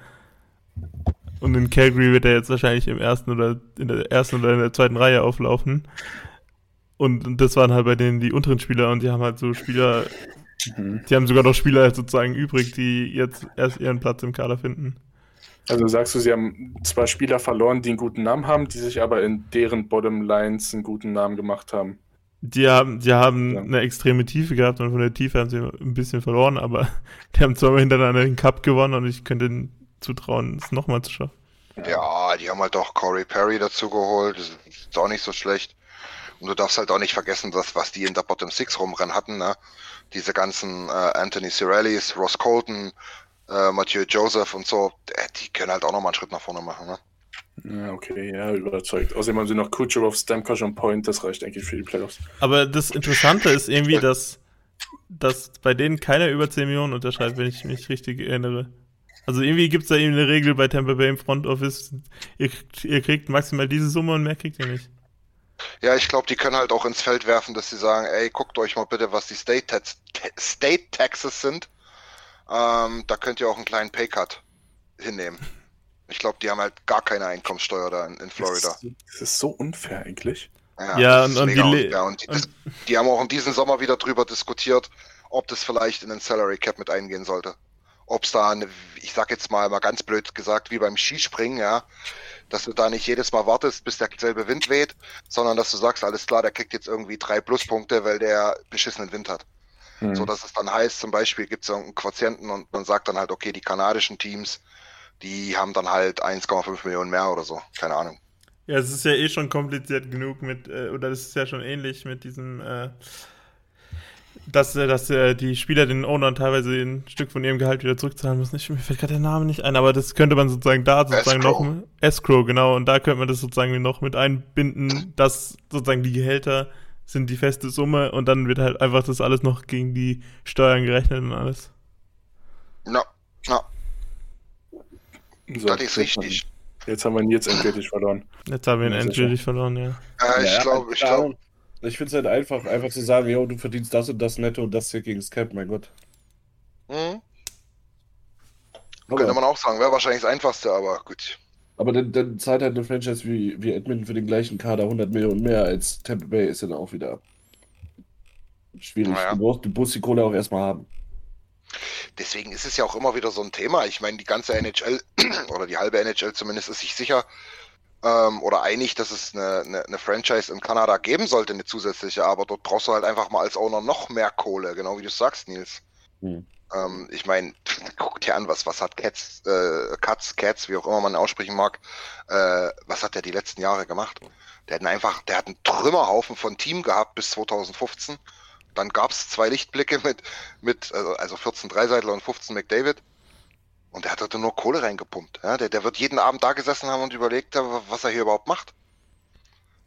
Speaker 4: Und in Calgary wird er jetzt wahrscheinlich im ersten oder in der ersten oder in der zweiten Reihe auflaufen. Und das waren halt bei denen die unteren Spieler und die haben halt so Spieler,
Speaker 5: Mhm.
Speaker 4: die haben sogar noch Spieler sozusagen übrig, die jetzt erst ihren Platz im Kader finden.
Speaker 5: Also sagst du, sie haben zwar Spieler verloren, die einen guten Namen haben, die sich aber in deren Bottom Lines einen guten Namen gemacht haben.
Speaker 4: Die haben, die haben
Speaker 5: Ja.
Speaker 4: eine extreme Tiefe gehabt und von der Tiefe haben sie ein bisschen verloren, aber die haben zweimal hintereinander den Cup gewonnen und ich könnte ihnen zutrauen, es nochmal zu schaffen.
Speaker 2: ja, die haben halt auch Corey Perry dazu geholt. Das ist auch nicht so schlecht. Und du darfst halt auch nicht vergessen, dass was die in der Bottom Six rumrennen hatten, ne? Diese ganzen äh, Anthony Cirellis, Ross Colton, äh, Mathieu Joseph und so, äh, die können halt auch nochmal einen Schritt nach vorne machen, ne?
Speaker 5: Ja, okay, ja, überzeugt. Außerdem haben sie noch Kucherov, Stamkos und Point, das reicht eigentlich für die Playoffs.
Speaker 4: Aber das Interessante ist irgendwie, dass, dass bei denen keiner über 10 Millionen unterschreibt, wenn ich mich richtig erinnere. Also irgendwie gibt es da eben eine Regel bei Tampa Bay im Front Office, ihr, kriegt- ihr kriegt maximal diese Summe und mehr kriegt ihr nicht.
Speaker 2: Ja, ich glaube, die können halt auch ins Feld werfen, dass sie sagen, ey, guckt euch mal bitte, was die State, Tax State Taxes sind. Ähm, da könnt ihr auch einen kleinen Paycut hinnehmen. Ich glaube, die haben halt gar keine Einkommenssteuer da in, in Florida.
Speaker 5: Das ist, das ist so unfair eigentlich.
Speaker 4: Ja,
Speaker 2: das
Speaker 4: und- und die
Speaker 2: unfair. und die, das, die haben auch in diesem Sommer wieder drüber diskutiert, ob das vielleicht in den Salary Cap mit eingehen sollte. Ob es da, eine, ich sag jetzt mal, mal ganz blöd gesagt, wie beim Skispringen, ja, dass du da nicht jedes Mal wartest, bis der selbe Wind weht, sondern dass du sagst, alles klar, der kriegt jetzt irgendwie drei Pluspunkte, weil der beschissenen Wind hat.
Speaker 5: Hm.
Speaker 2: So dass es dann heißt, zum Beispiel gibt es irgendeinen Quotienten und man sagt dann halt, okay, die kanadischen Teams, die haben dann halt 1,5 Millionen mehr oder so. Keine Ahnung.
Speaker 4: Ja, es ist ja eh schon kompliziert genug mit, äh, oder das ist ja schon ähnlich mit diesem, äh, dass, äh, dass äh, die Spieler den Ownern teilweise ein Stück von ihrem Gehalt wieder zurückzahlen müssen. Ich, mir fällt gerade der Name nicht ein, aber das könnte man sozusagen da sozusagen
Speaker 2: Escrow.
Speaker 4: noch. Escrow, genau, und da könnte man das sozusagen noch mit einbinden, dass sozusagen die Gehälter sind die feste Summe und dann wird halt einfach das alles noch gegen die Steuern gerechnet und alles.
Speaker 2: Na, na,
Speaker 5: So,
Speaker 2: das ist
Speaker 5: jetzt haben-
Speaker 2: richtig.
Speaker 5: Jetzt haben wir ihn jetzt endgültig verloren.
Speaker 4: Jetzt haben wir ihn endgültig verloren, ja.
Speaker 2: Äh, ich
Speaker 3: Ja,
Speaker 2: glaube, ich glaube.
Speaker 3: Ich finde es halt einfach, einfach zu sagen, yo, du verdienst das und das netto und das hier gegen das Cap, mein Gott.
Speaker 2: hm,
Speaker 3: Aber,
Speaker 2: könnte man auch sagen, wäre wahrscheinlich das Einfachste, aber gut.
Speaker 3: aber dann, dann zahlt halt eine Franchise wie, wie Edmonton für den gleichen Kader 100 Millionen mehr als Tampa Bay, ist dann auch wieder schwierig.
Speaker 2: Naja.
Speaker 3: Du, brauchst, du musst die Kohle auch erstmal haben.
Speaker 2: Deswegen ist es ja auch immer wieder so ein Thema. Ich meine, die ganze NHL oder die halbe NHL zumindest ist sich sicher ähm, oder einig, dass es eine, eine, eine Franchise in Kanada geben sollte, eine zusätzliche, aber dort brauchst du halt einfach mal als Owner noch mehr Kohle, genau wie du sagst, Nils.
Speaker 3: Hm.
Speaker 2: Ähm, ich meine, guck dir an, was, was hat Cats, äh, Cats, Cats, wie auch immer man aussprechen mag, äh, was hat der die letzten Jahre gemacht? Der hat einfach, der hat einen Trümmerhaufen von Team gehabt bis 2015. Dann gab es zwei Lichtblicke mit, mit also, also 14 Dreiseitler und 15 McDavid. Und der hat dort nur Kohle reingepumpt. Ja? Der, der wird jeden Abend da gesessen haben und überlegt, was er hier überhaupt macht.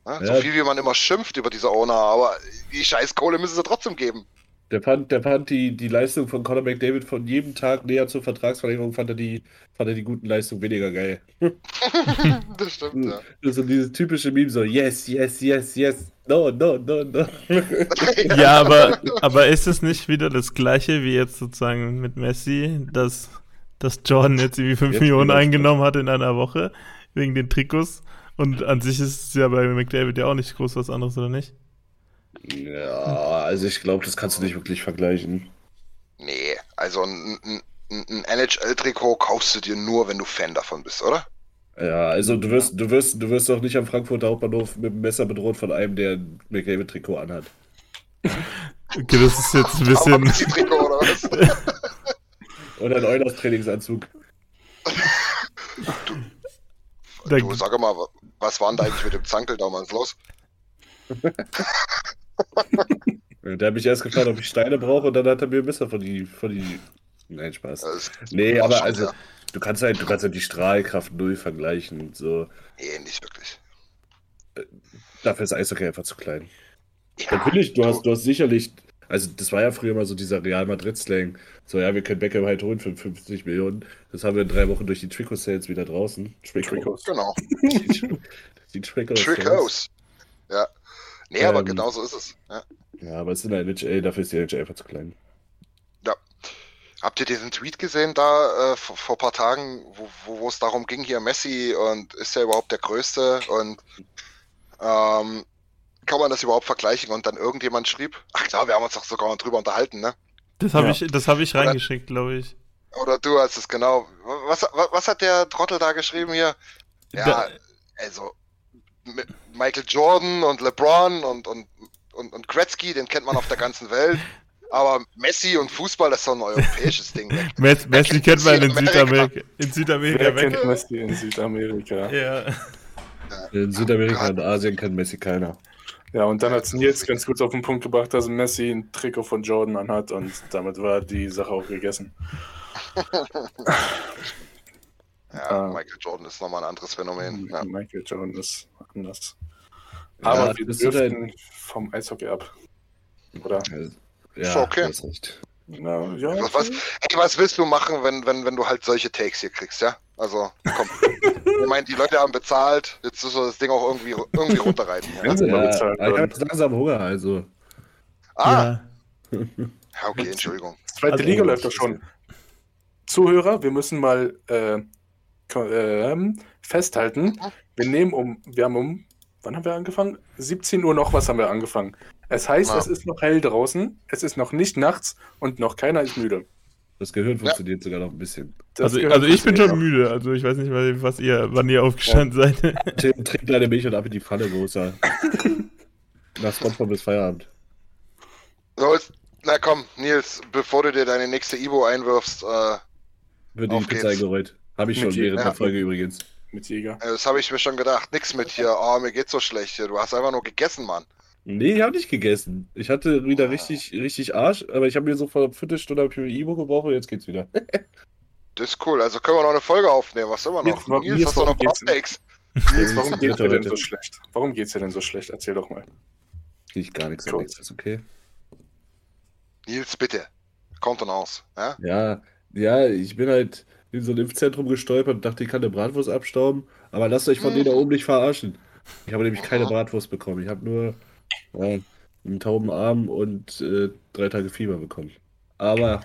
Speaker 2: Ja? So
Speaker 3: Ja.
Speaker 2: viel wie man immer schimpft über diese Owner, aber die scheiß Kohle müssen sie trotzdem geben.
Speaker 3: Der fand, der fand die, die Leistung von Conor McDavid von jedem Tag näher zur Vertragsverlängerung, fand er die, fand er die guten Leistungen weniger geil.
Speaker 2: das stimmt, ja.
Speaker 3: Das ist so dieses typische Meme, so yes, yes, yes, yes, no, no, no, no.
Speaker 4: Ja, aber, aber ist es nicht wieder das gleiche wie jetzt sozusagen mit Messi, dass, dass Jordan jetzt irgendwie 5
Speaker 3: Jetzt
Speaker 4: Millionen eingenommen hat in einer Woche wegen den Trikots? Und an sich ist es ja bei McDavid ja auch nicht groß was anderes, oder nicht?
Speaker 3: Ja, also ich glaube, das kannst du nicht wirklich vergleichen.
Speaker 2: Nee, also ein, ein, ein NHL-Trikot kaufst du dir nur, wenn du Fan davon bist, oder?
Speaker 3: Ja, also du wirst, du wirst, du wirst doch nicht am Frankfurter Hauptbahnhof mit dem Messer bedroht von einem, der ein McDavid-Trikot anhat.
Speaker 4: Okay, das ist jetzt ein bisschen.
Speaker 2: Trikot oder was?
Speaker 3: Ein Eulers-Trainingsanzug.
Speaker 4: Da-
Speaker 2: Du, sag mal, was war denn da eigentlich mit dem Zankel damals los?
Speaker 3: Der hat mich erst gefragt, ob ich Steine brauche und dann hat er mir ein Messer von die, von die. Nein, Spaß. Nee, aber also, du kannst halt, du kannst halt die Strahlkraft null vergleichen und so.
Speaker 2: Nee, nicht wirklich.
Speaker 3: Dafür ist Eishockey einfach zu klein.
Speaker 2: Ja,
Speaker 3: Natürlich, du hast, du hast sicherlich, also das war ja früher mal so dieser Real Madrid-Slang. So, ja, wir können Beckham halt holen für 50 Millionen. Das haben wir in drei Wochen durch die Trikot-Sales wieder draußen.
Speaker 5: Trikots.
Speaker 2: Genau.
Speaker 3: die Trikot-Sales.
Speaker 2: Trikots. Ja. Nee, aber
Speaker 3: Ähm,
Speaker 2: genau so ist es. Ja.
Speaker 3: Ja, aber es ist in der NHL, dafür ist die NHL einfach zu klein.
Speaker 2: Habt ihr diesen Tweet gesehen da äh, vor, vor ein paar Tagen, wo, wo, es darum ging, hier Messi und ist er überhaupt der Größte und ähm, kann man das überhaupt vergleichen? Und dann irgendjemand schrieb, ach klar, wir haben uns doch sogar noch drüber unterhalten, ne?
Speaker 4: Das habe
Speaker 3: Ja.
Speaker 4: ich, das hab ich reingeschickt, glaube ich.
Speaker 2: Oder du hast es genau. Was, was, was hat der Trottel da geschrieben hier? Ja,
Speaker 4: Da-
Speaker 2: also Michael Jordan und LeBron und, und, und, und Gretzky, den kennt man auf der ganzen Welt. Aber Messi und Fußball, das ist doch ein europäisches Ding.
Speaker 4: Messi, Messi
Speaker 2: kennt
Speaker 4: kennt man in
Speaker 2: Südamerika?
Speaker 4: Südamerika, in Südamerika
Speaker 5: Wer kennt Messi in Südamerika?
Speaker 4: Ja.
Speaker 3: In Südamerika
Speaker 2: Gott.
Speaker 3: und Asien kann Messi keiner.
Speaker 5: Ja, und dann hat Nils ganz gut auf den Punkt gebracht, dass Messi ein Trikot von Jordan anhat und damit war die Sache auch gegessen.
Speaker 2: Ja,
Speaker 5: Ah.
Speaker 2: Michael Jordan ist nochmal ein anderes Phänomen. Ja.
Speaker 5: Michael Jordan ist anders.
Speaker 3: Ja,
Speaker 5: Aber wir
Speaker 3: das sind
Speaker 5: dürften vom Eishockey ab. Oder?
Speaker 2: Ist
Speaker 3: ja,
Speaker 2: okay.
Speaker 3: hast recht.
Speaker 5: Na, ja,
Speaker 2: Was, was, ey, was willst du machen, wenn, wenn, wenn du halt solche Takes hier kriegst, ja? Also, komm. ich meine, die Leute haben bezahlt, jetzt musst du das Ding auch irgendwie, irgendwie runterreiten. Ja?
Speaker 5: Wenn sie mal
Speaker 3: Ja,
Speaker 5: bezahlt
Speaker 3: ich habe jetzt langsam Hunger, also.
Speaker 2: Ah,
Speaker 4: ja.
Speaker 2: ja, okay, Entschuldigung.
Speaker 5: Zweite
Speaker 3: Also,
Speaker 5: Liga läuft doch
Speaker 3: das
Speaker 5: schon. Zuhörer, wir müssen mal äh, ähm, festhalten. Wir nehmen um, wir haben um, wann haben wir angefangen? 17 Uhr noch was haben wir angefangen. Es heißt,
Speaker 2: Ja.
Speaker 5: es ist noch hell draußen, es ist noch nicht nachts und noch keiner ist müde.
Speaker 3: Das Gehirn funktioniert sogar noch ein bisschen.
Speaker 5: Das
Speaker 4: Also, also ich bin schon müde. Also ich weiß nicht, was was ihr, wann ihr aufgestanden seid.
Speaker 3: Tim trinkt deine Milch und ab in die Pfanne, wo ist er? Nach Spongebob bis Feierabend.
Speaker 2: So, na komm, Nils, bevor du dir deine nächste Ibo einwirfst, äh,
Speaker 3: Wird die Pizza eingerollt. Habe ich
Speaker 5: Mit
Speaker 3: schon
Speaker 5: je-
Speaker 3: während der Folge übrigens.
Speaker 5: mit Jäger.
Speaker 2: das habe ich mir schon gedacht. Nix mit hier, oh, mir geht's so schlecht hier. Du hast einfach nur gegessen, Mann.
Speaker 3: Nee, ich habe nicht gegessen. Ich hatte wieder richtig, richtig Arsch, aber ich habe mir so vor einer Viertelstunde hab ich mir Ibo gebrochen und jetzt geht's wieder.
Speaker 2: Das ist cool. Also können wir noch eine Folge aufnehmen. Was immer noch?
Speaker 5: Nils, warum-
Speaker 2: Nils, hast du noch Takes?
Speaker 5: Nils, warum geht's dir denn so schlecht? Warum geht's dir denn so schlecht? Erzähl doch mal.
Speaker 3: Krieg gar nichts
Speaker 5: Cool.
Speaker 3: ist okay.
Speaker 2: Nils, bitte. Kommt dann aus. Ja?
Speaker 3: Ja, ja, ich bin halt in so ein Impfzentrum gestolpert und dachte, ich kann eine Bratwurst abstauben, aber lasst euch von denen da oben nicht verarschen. Ich habe nämlich keine. Bratwurst bekommen. Ich habe nur ja, einen tauben Arm und äh, drei Tage Fieber bekommen. Aber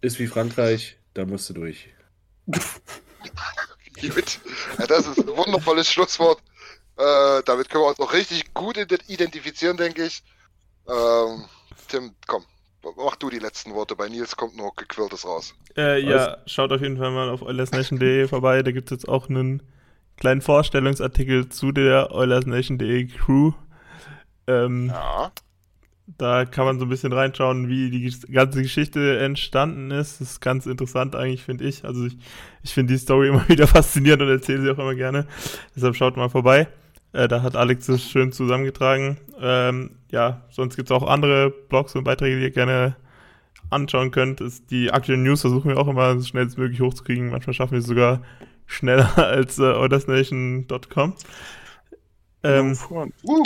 Speaker 3: ist wie Frankreich, da musst du durch.
Speaker 2: Gut. Das ist ein wundervolles Schlusswort. Äh, damit können wir uns auch richtig gut ident- identifizieren, denke ich. Ähm, Tim, komm, mach du die letzten Worte. Bei Nils kommt nur gequirltes raus.
Speaker 4: Äh, ja, schaut auf jeden Fall mal auf oilersnation.de vorbei. Da gibt es jetzt auch einen kleinen Vorstellungsartikel zu der oilersnation.de Crew. Ähm,
Speaker 2: Ja.
Speaker 4: Da kann man so ein bisschen reinschauen, wie die ganze Geschichte entstanden ist. Das ist ganz interessant eigentlich, finde ich. Also ich, ich finde die Story immer wieder faszinierend und erzähle sie auch immer gerne. Deshalb schaut mal vorbei. Äh, da hat Alex das schön zusammengetragen. Ähm, ja, sonst gibt es auch andere Blogs und Beiträge, die ihr gerne anschauen könnt. Ist die aktuellen News versuchen wir auch immer so schnellstmöglich hochzukriegen. Manchmal schaffen wir es sogar schneller als äh, ordersnation.com. Ähm,
Speaker 2: Woo.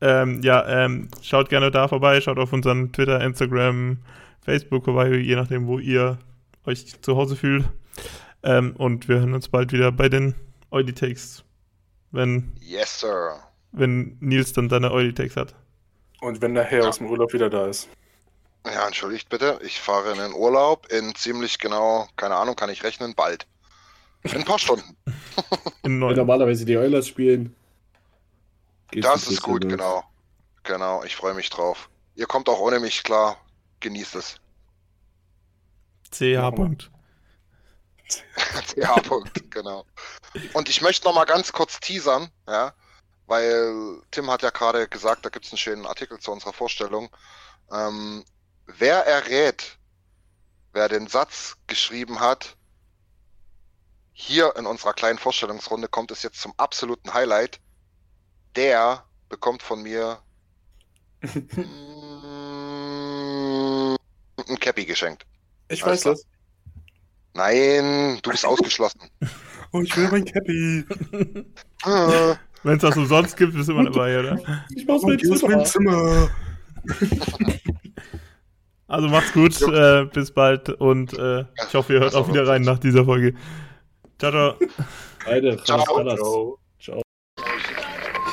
Speaker 4: ähm, ja, ähm, schaut gerne da vorbei, schaut auf unseren Twitter, Instagram, Facebook vorbei, je nachdem, wo ihr euch zu Hause fühlt. Ähm, und wir hören uns bald wieder bei den Takes, wenn,
Speaker 2: Yes, sir.
Speaker 4: wenn Nils dann seine Oily Takes hat.
Speaker 5: Und wenn der Herr aus dem Urlaub wieder da ist.
Speaker 2: Ja, entschuldigt bitte. Ich fahre in den Urlaub in ziemlich genau, keine Ahnung, kann ich rechnen, bald. In ein paar Stunden.
Speaker 4: In
Speaker 3: Wenn
Speaker 4: neun.
Speaker 3: normalerweise die Oilers spielen.
Speaker 2: Das ist gut,
Speaker 3: los.
Speaker 2: genau. Genau, ich freue mich drauf. Ihr kommt auch ohne mich klar. Genießt es.
Speaker 4: CH. Punkt.
Speaker 2: Ja, Punkt, genau. Und ich möchte noch mal ganz kurz teasern, ja, weil Tim hat ja gerade gesagt, da gibt es einen schönen Artikel zu unserer Vorstellung. Ähm, wer errät, wer den Satz geschrieben hat, hier in unserer kleinen Vorstellungsrunde kommt es jetzt zum absoluten Highlight. Der bekommt von mir mm, ein Cappy geschenkt.
Speaker 5: Ich weiß das.
Speaker 2: Nein, du bist ausgeschlossen.
Speaker 5: Oh, ich will mein Cappy.
Speaker 2: Äh,
Speaker 4: Wenn es was umsonst gibt, bist du immer dabei, oder?
Speaker 3: Ich mach's
Speaker 5: Oh,
Speaker 3: mein
Speaker 5: ist mein
Speaker 3: Zimmer.
Speaker 5: Zimmer.
Speaker 4: Also macht's gut, äh, bis bald und äh, ich hoffe, ihr hört auch wieder rein nach dieser Folge. Ciao, ciao.
Speaker 3: Beide. Ciao.